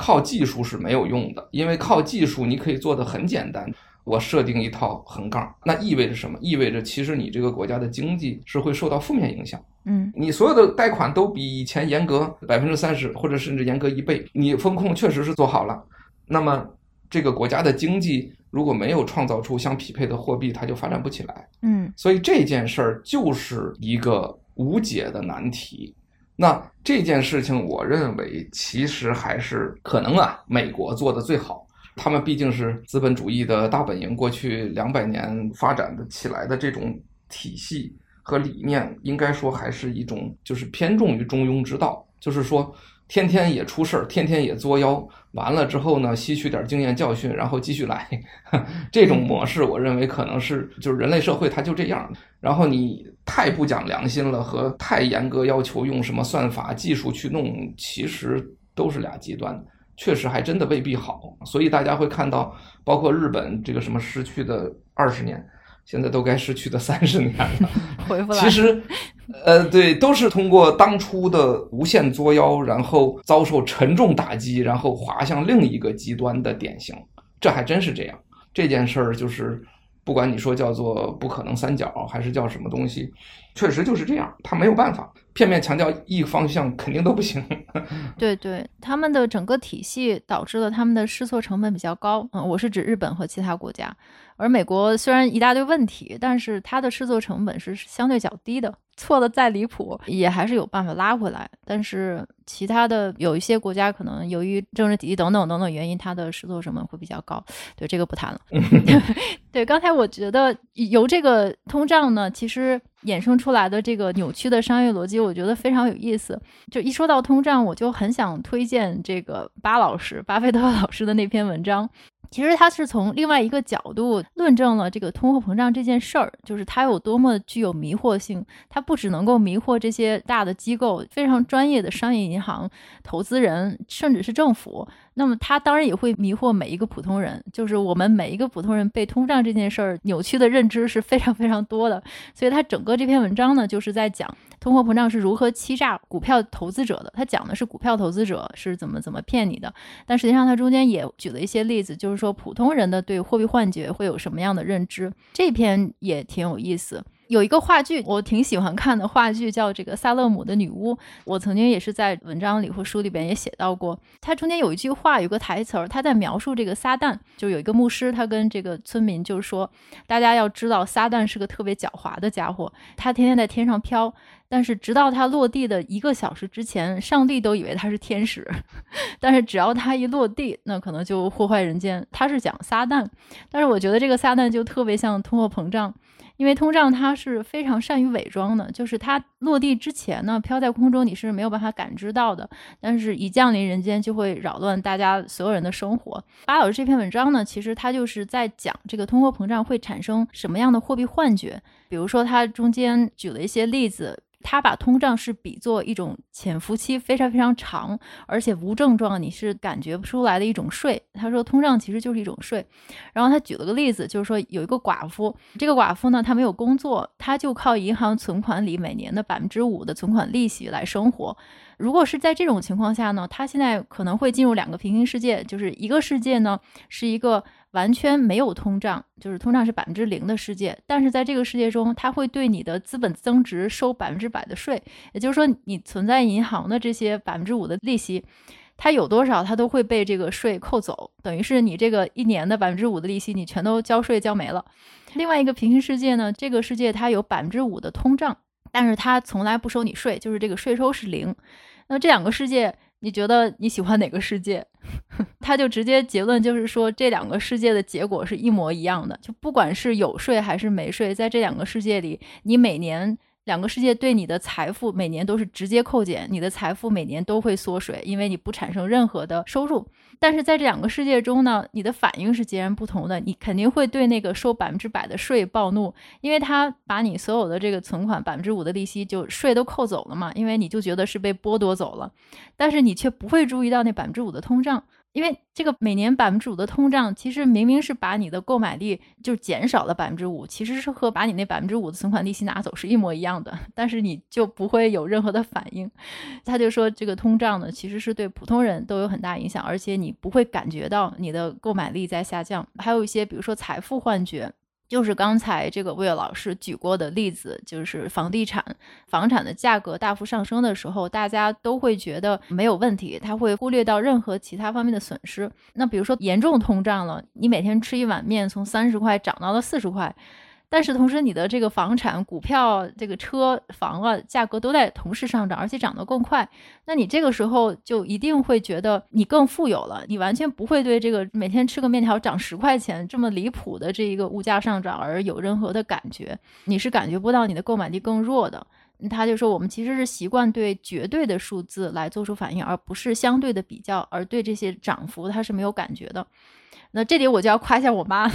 靠技术是没有用的，因为靠技术你可以做的很简单。我设定一套横杠，那意味着什么？意味着其实你这个国家的经济是会受到负面影响。嗯，你所有的贷款都比以前严格百分之三十，或者甚至严格一倍。你风控确实是做好了，那么这个国家的经济如果没有创造出相匹配的货币，它就发展不起来。嗯，所以这件事儿就是一个无解的难题。那这件事情，我认为其实还是可能啊，美国做的最好。他们毕竟是资本主义的大本营，过去两百年发展的起来的这种体系和理念，应该说还是一种就是偏重于中庸之道，就是说。天天也出事儿，天天也作妖，完了之后呢，吸取点经验教训，然后继续来。(laughs) 这种模式，我认为可能是就是人类社会它就这样。然后你太不讲良心了，和太严格要求用什么算法技术去弄，其实都是俩极端，确实还真的未必好。所以大家会看到，包括日本这个什么失去的二十年。现在都该失去的三十年了，(laughs) 回不来。其实，呃，对，都是通过当初的无限作妖，然后遭受沉重打击，然后滑向另一个极端的典型。这还真是这样。这件事儿就是不管你说叫做不可能三角还是叫什么东西，确实就是这样，他没有办法。片面强调一方向肯定都不行。(laughs) 对对，他们的整个体系导致了他们的试错成本比较高。嗯，我是指日本和其他国家，而美国虽然一大堆问题，但是它的试错成本是相对较低的。错的再离谱，也还是有办法拉回来。但是其他的有一些国家，可能由于政治体系等等等等原因，它的试错成本会比较高。对，这个不谈了。(laughs) 对，刚才我觉得由这个通胀呢，其实衍生出来的这个扭曲的商业逻辑，我觉得非常有意思。就一说到通胀，我就很想推荐这个巴老师、巴菲特老师的那篇文章。其实他是从另外一个角度论证了这个通货膨胀这件事儿，就是它有多么具有迷惑性。它不只能够迷惑这些大的机构、非常专业的商业银行、投资人，甚至是政府。那么它当然也会迷惑每一个普通人，就是我们每一个普通人被通胀这件事儿扭曲的认知是非常非常多的。所以他整个这篇文章呢，就是在讲通货膨胀是如何欺诈股票投资者的。他讲的是股票投资者是怎么怎么骗你的，但实际上他中间也举了一些例子，就是说普通人的对货币幻觉会有什么样的认知。这篇也挺有意思。有一个话剧，我挺喜欢看的话剧，叫这个《萨勒姆的女巫》。我曾经也是在文章里或书里边也写到过。它中间有一句话，有个台词儿，他在描述这个撒旦。就有一个牧师，他跟这个村民就说：“大家要知道，撒旦是个特别狡猾的家伙，他天天在天上飘，但是直到他落地的一个小时之前，上帝都以为他是天使。(laughs) 但是只要他一落地，那可能就祸害人间。”他是讲撒旦，但是我觉得这个撒旦就特别像通货膨胀。因为通胀它是非常善于伪装的，就是它落地之前呢，飘在空中你是没有办法感知到的，但是一降临人间就会扰乱大家所有人的生活。巴老师这篇文章呢，其实他就是在讲这个通货膨胀会产生什么样的货币幻觉，比如说他中间举了一些例子。他把通胀是比作一种潜伏期非常非常长，而且无症状，你是感觉不出来的一种税。他说通胀其实就是一种税。然后他举了个例子，就是说有一个寡妇，这个寡妇呢，她没有工作，她就靠银行存款里每年的百分之五的存款利息来生活。如果是在这种情况下呢，她现在可能会进入两个平行世界，就是一个世界呢是一个。完全没有通胀，就是通胀是百分之零的世界。但是在这个世界中，它会对你的资本增值收百分之百的税，也就是说，你存在银行的这些百分之五的利息，它有多少，它都会被这个税扣走，等于是你这个一年的百分之五的利息，你全都交税交没了。另外一个平行世界呢，这个世界它有百分之五的通胀，但是它从来不收你税，就是这个税收是零。那这两个世界。你觉得你喜欢哪个世界？(laughs) 他就直接结论就是说，这两个世界的结果是一模一样的，就不管是有税还是没税，在这两个世界里，你每年。两个世界对你的财富每年都是直接扣减，你的财富每年都会缩水，因为你不产生任何的收入。但是在这两个世界中呢，你的反应是截然不同的。你肯定会对那个收百分之百的税暴怒，因为他把你所有的这个存款百分之五的利息就税都扣走了嘛，因为你就觉得是被剥夺走了，但是你却不会注意到那百分之五的通胀。因为这个每年百分之五的通胀，其实明明是把你的购买力就减少了百分之五，其实是和把你那百分之五的存款利息拿走是一模一样的，但是你就不会有任何的反应。他就说，这个通胀呢，其实是对普通人都有很大影响，而且你不会感觉到你的购买力在下降。还有一些，比如说财富幻觉。就是刚才这个魏老师举过的例子，就是房地产房产的价格大幅上升的时候，大家都会觉得没有问题，他会忽略到任何其他方面的损失。那比如说严重通胀了，你每天吃一碗面从三十块涨到了四十块。但是同时，你的这个房产、股票、这个车房啊，价格都在同时上涨，而且涨得更快。那你这个时候就一定会觉得你更富有了，你完全不会对这个每天吃个面条涨十块钱这么离谱的这一个物价上涨而有任何的感觉，你是感觉不到你的购买力更弱的。他就说，我们其实是习惯对绝对的数字来做出反应，而不是相对的比较，而对这些涨幅他是没有感觉的。那这里我就要夸一下我妈。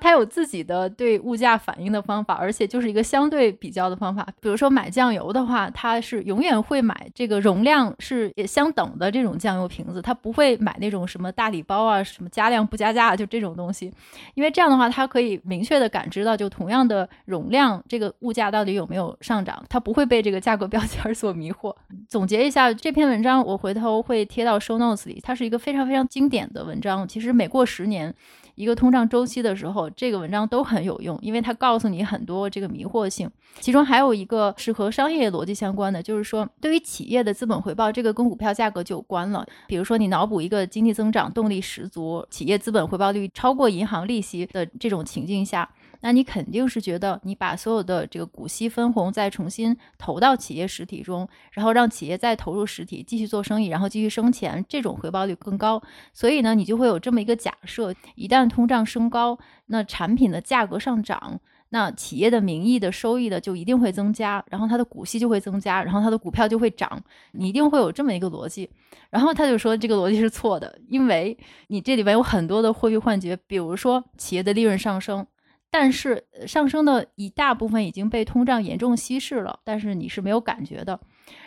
他有自己的对物价反应的方法，而且就是一个相对比较的方法。比如说买酱油的话，他是永远会买这个容量是也相等的这种酱油瓶子，他不会买那种什么大礼包啊，什么加量不加价就这种东西，因为这样的话，他可以明确的感知到，就同样的容量，这个物价到底有没有上涨，他不会被这个价格标签所迷惑。总结一下这篇文章，我回头会贴到 show notes 里，它是一个非常非常经典的文章。其实每过十年，一个通胀周期的时候，这个文章都很有用，因为它告诉你很多这个迷惑性。其中还有一个是和商业逻辑相关的，就是说对于企业的资本回报，这个跟股票价格就有关了。比如说你脑补一个经济增长动力十足，企业资本回报率超过银行利息的这种情境下。那你肯定是觉得你把所有的这个股息分红再重新投到企业实体中，然后让企业再投入实体继续做生意，然后继续生钱，这种回报率更高。所以呢，你就会有这么一个假设：一旦通胀升高，那产品的价格上涨，那企业的名义的收益的就一定会增加，然后它的股息就会增加，然后它的股票就会涨。你一定会有这么一个逻辑。然后他就说这个逻辑是错的，因为你这里边有很多的货币幻觉，比如说企业的利润上升。但是上升的一大部分已经被通胀严重稀释了，但是你是没有感觉的。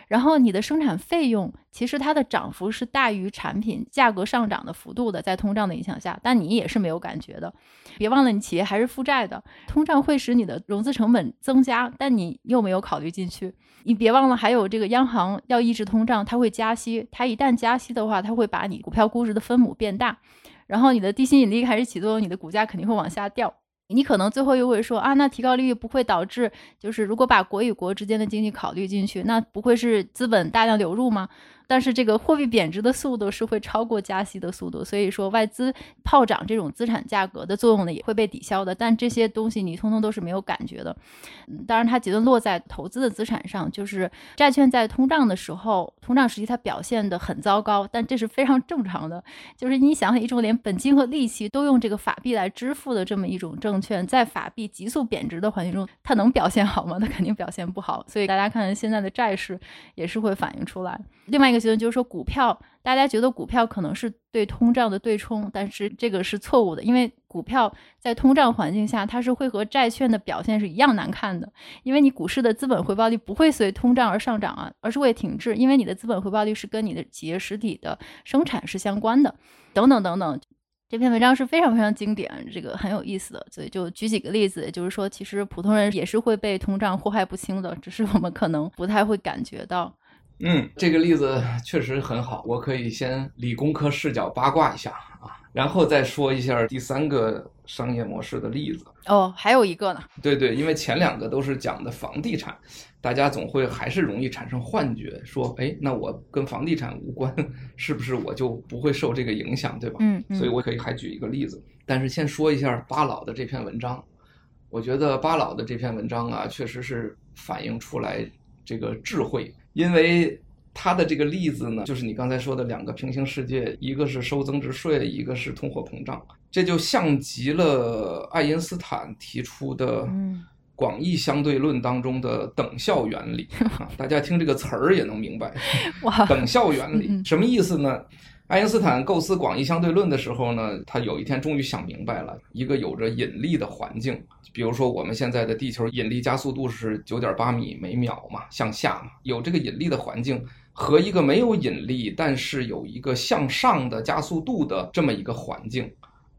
然后你的生产费用其实它的涨幅是大于产品价格上涨的幅度的，在通胀的影响下，但你也是没有感觉的。别忘了，你企业还是负债的，通胀会使你的融资成本增加，但你又没有考虑进去。你别忘了，还有这个央行要抑制通胀，它会加息，它一旦加息的话，它会把你股票估值的分母变大，然后你的地心引力开始起作用，你的股价肯定会往下掉。你可能最后又会说啊，那提高利率不会导致，就是如果把国与国之间的经济考虑进去，那不会是资本大量流入吗？但是这个货币贬值的速度是会超过加息的速度，所以说外资炮涨这种资产价格的作用呢，也会被抵消的。但这些东西你通通都是没有感觉的。嗯，当然，它结论落在投资的资产上，就是债券在通胀的时候，通胀时期它表现得很糟糕，但这是非常正常的。就是你想想，一种连本金和利息都用这个法币来支付的这么一种证券，在法币急速贬值的环境中，它能表现好吗？它肯定表现不好。所以大家看现在的债市也是会反映出来。另外一个就是说，股票大家觉得股票可能是对通胀的对冲，但是这个是错误的，因为股票在通胀环境下，它是会和债券的表现是一样难看的，因为你股市的资本回报率不会随通胀而上涨啊，而是会停滞，因为你的资本回报率是跟你的企业实体的生产是相关的，等等等等。这篇文章是非常非常经典，这个很有意思的，所以就举几个例子，就是说，其实普通人也是会被通胀祸害不清的，只是我们可能不太会感觉到。嗯，这个例子确实很好，我可以先理工科视角八卦一下啊，然后再说一下第三个商业模式的例子。哦，还有一个呢？对对，因为前两个都是讲的房地产，大家总会还是容易产生幻觉，说，哎，那我跟房地产无关，(laughs) 是不是我就不会受这个影响，对吧？嗯，嗯。所以我可以还举一个例子，但是先说一下巴老的这篇文章，我觉得巴老的这篇文章啊，确实是反映出来这个智慧。因为他的这个例子呢，就是你刚才说的两个平行世界，一个是收增值税，一个是通货膨胀，这就像极了爱因斯坦提出的广义相对论当中的等效原理 (laughs) 啊。大家听这个词儿也能明白，等效原理什么意思呢？爱因斯坦构思广义相对论的时候呢，他有一天终于想明白了，一个有着引力的环境，比如说我们现在的地球引力加速度是九点八米每秒嘛，向下嘛，有这个引力的环境和一个没有引力，但是有一个向上的加速度的这么一个环境，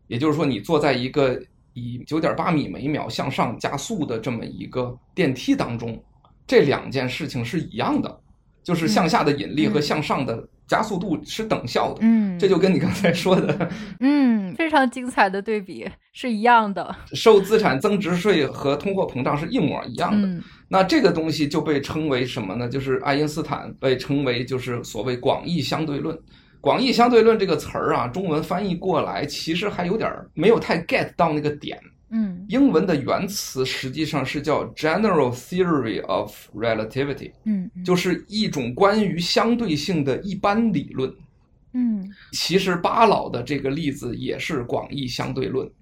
也就是说，你坐在一个以九点八米每秒向上加速的这么一个电梯当中，这两件事情是一样的，就是向下的引力和向上的。加速度是等效的，嗯，这就跟你刚才说的，嗯，非常精彩的对比是一样的。收资产增值税和通货膨胀是一模一样的。嗯，那这个东西就被称为什么呢？就是爱因斯坦被称为就是所谓广义相对论。广义相对论这个词儿啊，中文翻译过来其实还有点没有太 get 到那个点。嗯，英文的原词实际上是叫 General Theory of Relativity，嗯，就是一种关于相对性的一般理论。嗯，其实巴老的这个例子也是广义相对论。(laughs)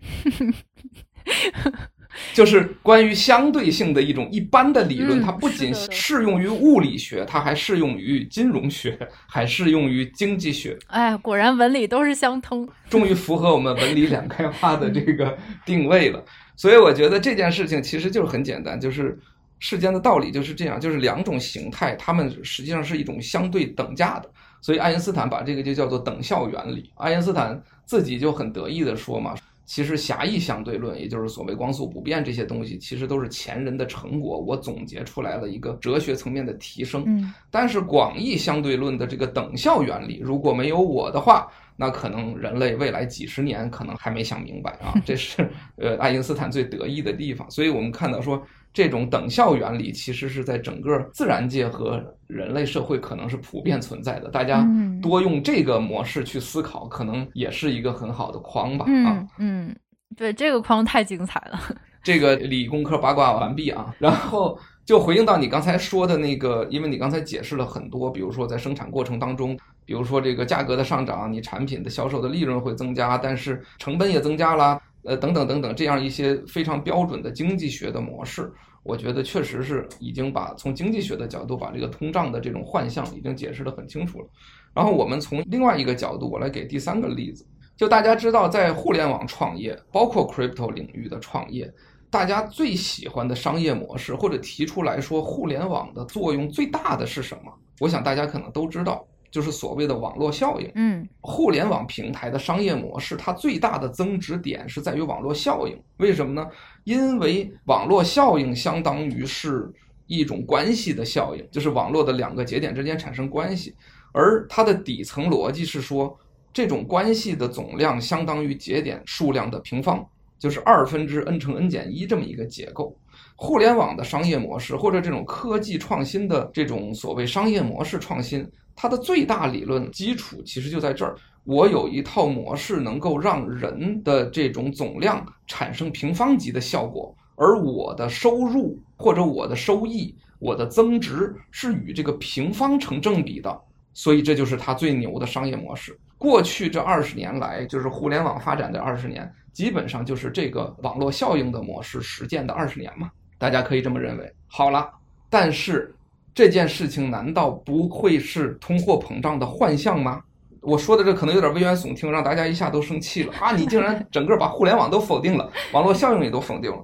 就是关于相对性的一种一般的理论，它不仅适用于物理学，它还适用于金融学，还适用于经济学。哎，果然文理都是相通，终于符合我们文理两开花的这个定位了。所以我觉得这件事情其实就是很简单，就是世间的道理就是这样，就是两种形态，它们实际上是一种相对等价的。所以爱因斯坦把这个就叫做等效原理。爱因斯坦自己就很得意地说嘛。其实狭义相对论，也就是所谓光速不变这些东西，其实都是前人的成果。我总结出来了一个哲学层面的提升。嗯，但是广义相对论的这个等效原理，如果没有我的话，那可能人类未来几十年可能还没想明白啊。(laughs) 这是呃爱因斯坦最得意的地方。所以我们看到说，这种等效原理其实是在整个自然界和人类社会可能是普遍存在的。大家多用这个模式去思考，可能也是一个很好的框吧。啊，嗯，对，这个框太精彩了。(laughs) 这个理工科八卦完毕啊，然后就回应到你刚才说的那个，因为你刚才解释了很多，比如说在生产过程当中，比如说这个价格的上涨，你产品的销售的利润会增加，但是成本也增加了，呃，等等等等，这样一些非常标准的经济学的模式。我觉得确实是已经把从经济学的角度把这个通胀的这种幻象已经解释得很清楚了。然后我们从另外一个角度，我来给第三个例子。就大家知道，在互联网创业，包括 crypto 领域的创业，大家最喜欢的商业模式，或者提出来说互联网的作用最大的是什么？我想大家可能都知道。就是所谓的网络效应，嗯，互联网平台的商业模式，它最大的增值点是在于网络效应。为什么呢？因为网络效应相当于是一种关系的效应，就是网络的两个节点之间产生关系，而它的底层逻辑是说，这种关系的总量相当于节点数量的平方，就是二分之 n 乘 n 减一这么一个结构。互联网的商业模式，或者这种科技创新的这种所谓商业模式创新。它的最大理论基础其实就在这儿。我有一套模式能够让人的这种总量产生平方级的效果，而我的收入或者我的收益、我的增值是与这个平方成正比的。所以这就是它最牛的商业模式。过去这二十年来，就是互联网发展的二十年，基本上就是这个网络效应的模式实践的二十年嘛。大家可以这么认为。好了，但是。这件事情难道不会是通货膨胀的幻象吗？我说的这可能有点危言耸听，让大家一下都生气了啊！你竟然整个把互联网都否定了，(laughs) 网络效应也都否定了。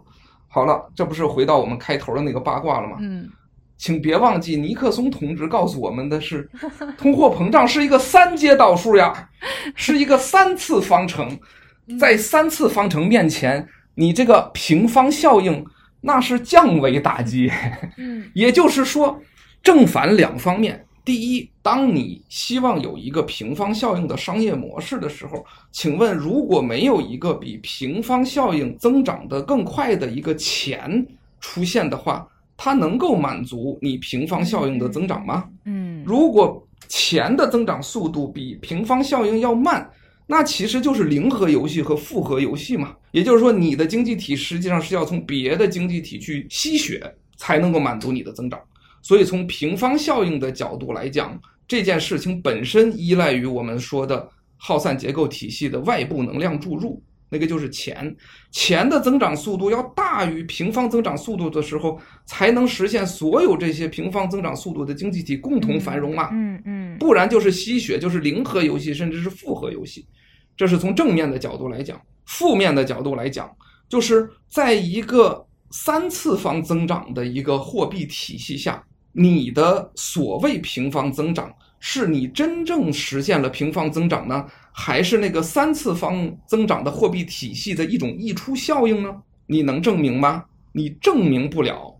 好了，这不是回到我们开头的那个八卦了吗？嗯，请别忘记尼克松同志告诉我们的是，(laughs) 通货膨胀是一个三阶导数呀，(laughs) 是一个三次方程，在三次方程面前，你这个平方效应那是降维打击。嗯，(laughs) 也就是说。正反两方面。第一，当你希望有一个平方效应的商业模式的时候，请问，如果没有一个比平方效应增长得更快的一个钱出现的话，它能够满足你平方效应的增长吗？嗯，如果钱的增长速度比平方效应要慢，那其实就是零和游戏和复合游戏嘛。也就是说，你的经济体实际上是要从别的经济体去吸血才能够满足你的增长。所以，从平方效应的角度来讲，这件事情本身依赖于我们说的耗散结构体系的外部能量注入，那个就是钱。钱的增长速度要大于平方增长速度的时候，才能实现所有这些平方增长速度的经济体共同繁荣嘛。嗯嗯。不然就是吸血，就是零和游戏，甚至是复合游戏。这是从正面的角度来讲，负面的角度来讲，就是在一个三次方增长的一个货币体系下。你的所谓平方增长，是你真正实现了平方增长呢，还是那个三次方增长的货币体系的一种溢出效应呢？你能证明吗？你证明不了，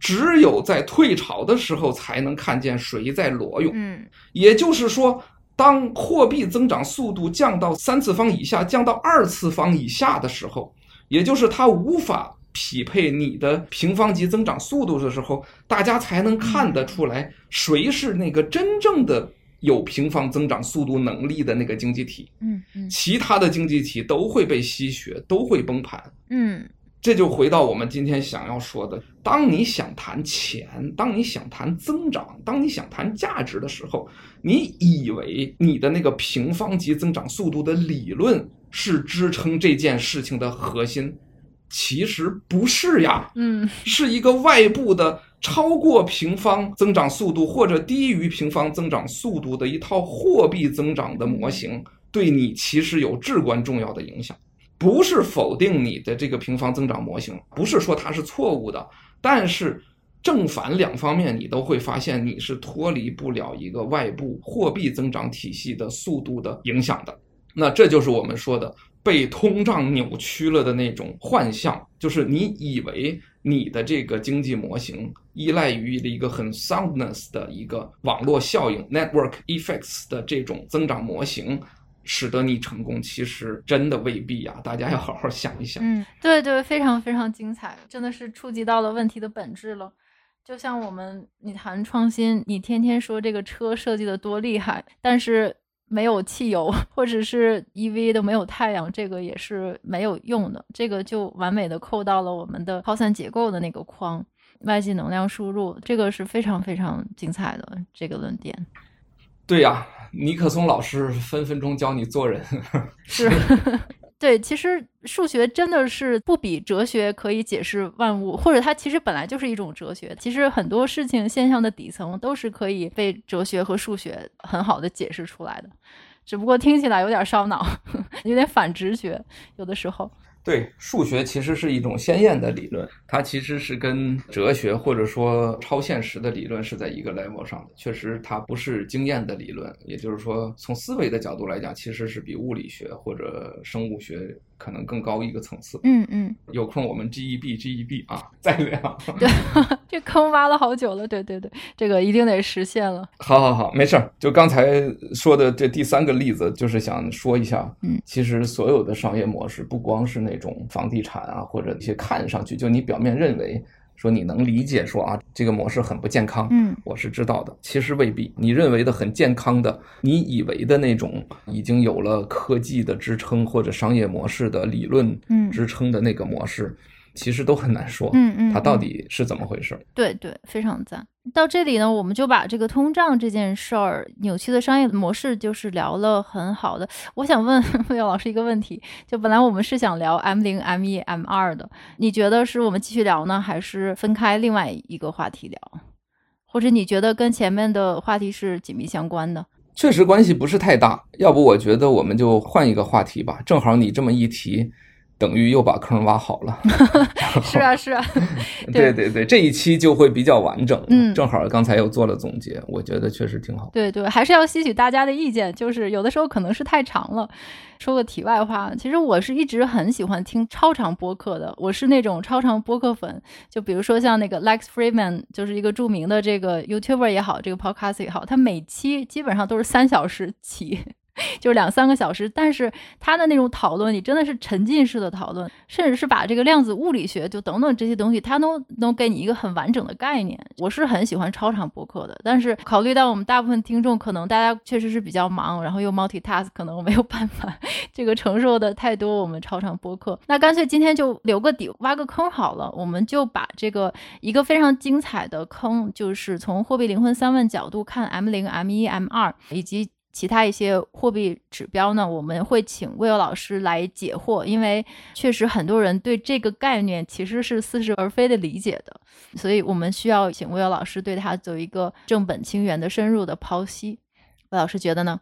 只有在退潮的时候才能看见谁在裸泳。嗯，也就是说，当货币增长速度降到三次方以下，降到二次方以下的时候，也就是它无法。匹配你的平方级增长速度的时候，大家才能看得出来谁是那个真正的有平方增长速度能力的那个经济体。嗯嗯，其他的经济体都会被吸血，都会崩盘。嗯，这就回到我们今天想要说的：当你想谈钱，当你想谈增长，当你想谈价值的时候，你以为你的那个平方级增长速度的理论是支撑这件事情的核心。其实不是呀，嗯，是一个外部的超过平方增长速度或者低于平方增长速度的一套货币增长的模型，对你其实有至关重要的影响。不是否定你的这个平方增长模型，不是说它是错误的，但是正反两方面你都会发现你是脱离不了一个外部货币增长体系的速度的影响的。那这就是我们说的被通胀扭曲了的那种幻象，就是你以为你的这个经济模型依赖于一个很 soundness 的一个网络效应 （network effects） 的这种增长模型。使得你成功，其实真的未必呀、啊！大家要好好想一想。嗯，对对，非常非常精彩，真的是触及到了问题的本质了。就像我们，你谈创新，你天天说这个车设计的多厉害，但是没有汽油 (laughs) 或者是 EV 都没有太阳，这个也是没有用的。这个就完美的扣到了我们的耗散结构的那个框，外界能量输入，这个是非常非常精彩的这个论点。对呀。尼克松老师分分钟教你做人，是，(laughs) 对，其实数学真的是不比哲学可以解释万物，或者它其实本来就是一种哲学。其实很多事情现象的底层都是可以被哲学和数学很好的解释出来的，只不过听起来有点烧脑，(laughs) 有点反直觉，有的时候。对，数学其实是一种鲜艳的理论，它其实是跟哲学或者说超现实的理论是在一个 level 上的。确实，它不是经验的理论，也就是说，从思维的角度来讲，其实是比物理学或者生物学。可能更高一个层次。嗯嗯，有空我们 G E B G E B 啊，再聊。(laughs) 对，这坑挖了好久了。对对对，这个一定得实现了。好好好，没事儿。就刚才说的这第三个例子，就是想说一下，嗯，其实所有的商业模式，不光是那种房地产啊，或者一些看上去就你表面认为。说你能理解说啊，这个模式很不健康，嗯，我是知道的。其实未必，你认为的很健康的，你以为的那种已经有了科技的支撑或者商业模式的理论支撑的那个模式。嗯其实都很难说，嗯嗯，它到底是怎么回事？对对，非常赞。到这里呢，我们就把这个通胀这件事儿、扭曲的商业模式，就是聊了很好的。我想问 (laughs) 魏老师一个问题，就本来我们是想聊 M 零、M 一、M 二的，你觉得是我们继续聊呢，还是分开另外一个话题聊？或者你觉得跟前面的话题是紧密相关的？确实关系不是太大，要不我觉得我们就换一个话题吧。正好你这么一提。等于又把坑挖好了，是 (laughs) 啊是啊，(laughs) 对对对，这一期就会比较完整。嗯，正好刚才又做了总结，我觉得确实挺好。对对，还是要吸取大家的意见，就是有的时候可能是太长了。说个题外话，其实我是一直很喜欢听超长播客的，我是那种超长播客粉。就比如说像那个 Lex Freeman，就是一个著名的这个 YouTuber 也好，这个 Podcast 也好，他每期基本上都是三小时起。就是两三个小时，但是他的那种讨论，你真的是沉浸式的讨论，甚至是把这个量子物理学就等等这些东西，他都能给你一个很完整的概念。我是很喜欢超长播客的，但是考虑到我们大部分听众可能大家确实是比较忙，然后又 multitask，可能没有办法这个承受的太多我们超长播客。那干脆今天就留个底，挖个坑好了，我们就把这个一个非常精彩的坑，就是从货币灵魂三问角度看 M 零、M 一、M 二以及。其他一些货币指标呢，我们会请魏友老师来解惑，因为确实很多人对这个概念其实是似是而非的理解的，所以我们需要请魏友老师对他做一个正本清源的深入的剖析。魏老师觉得呢？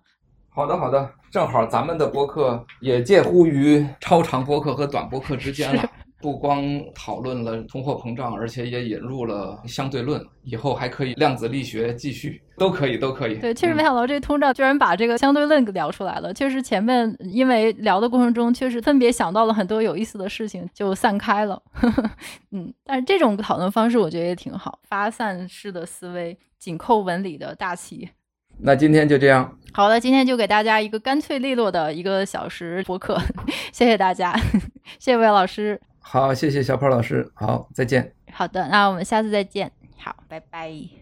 好的，好的，正好咱们的播客也介乎于超长播客和短播客之间了。不光讨论了通货膨胀，而且也引入了相对论，以后还可以量子力学继续，都可以，都可以。对，确实没想到这通胀居然把这个相对论给聊出来了。确实前面因为聊的过程中，确实分别想到了很多有意思的事情，就散开了。(laughs) 嗯，但是这种讨论方式我觉得也挺好，发散式的思维，紧扣文理的大旗。那今天就这样。好的，今天就给大家一个干脆利落的一个小时播客，(laughs) 谢谢大家，(laughs) 谢谢魏老师。好，谢谢小胖老师。好，再见。好的，那我们下次再见。好，拜拜。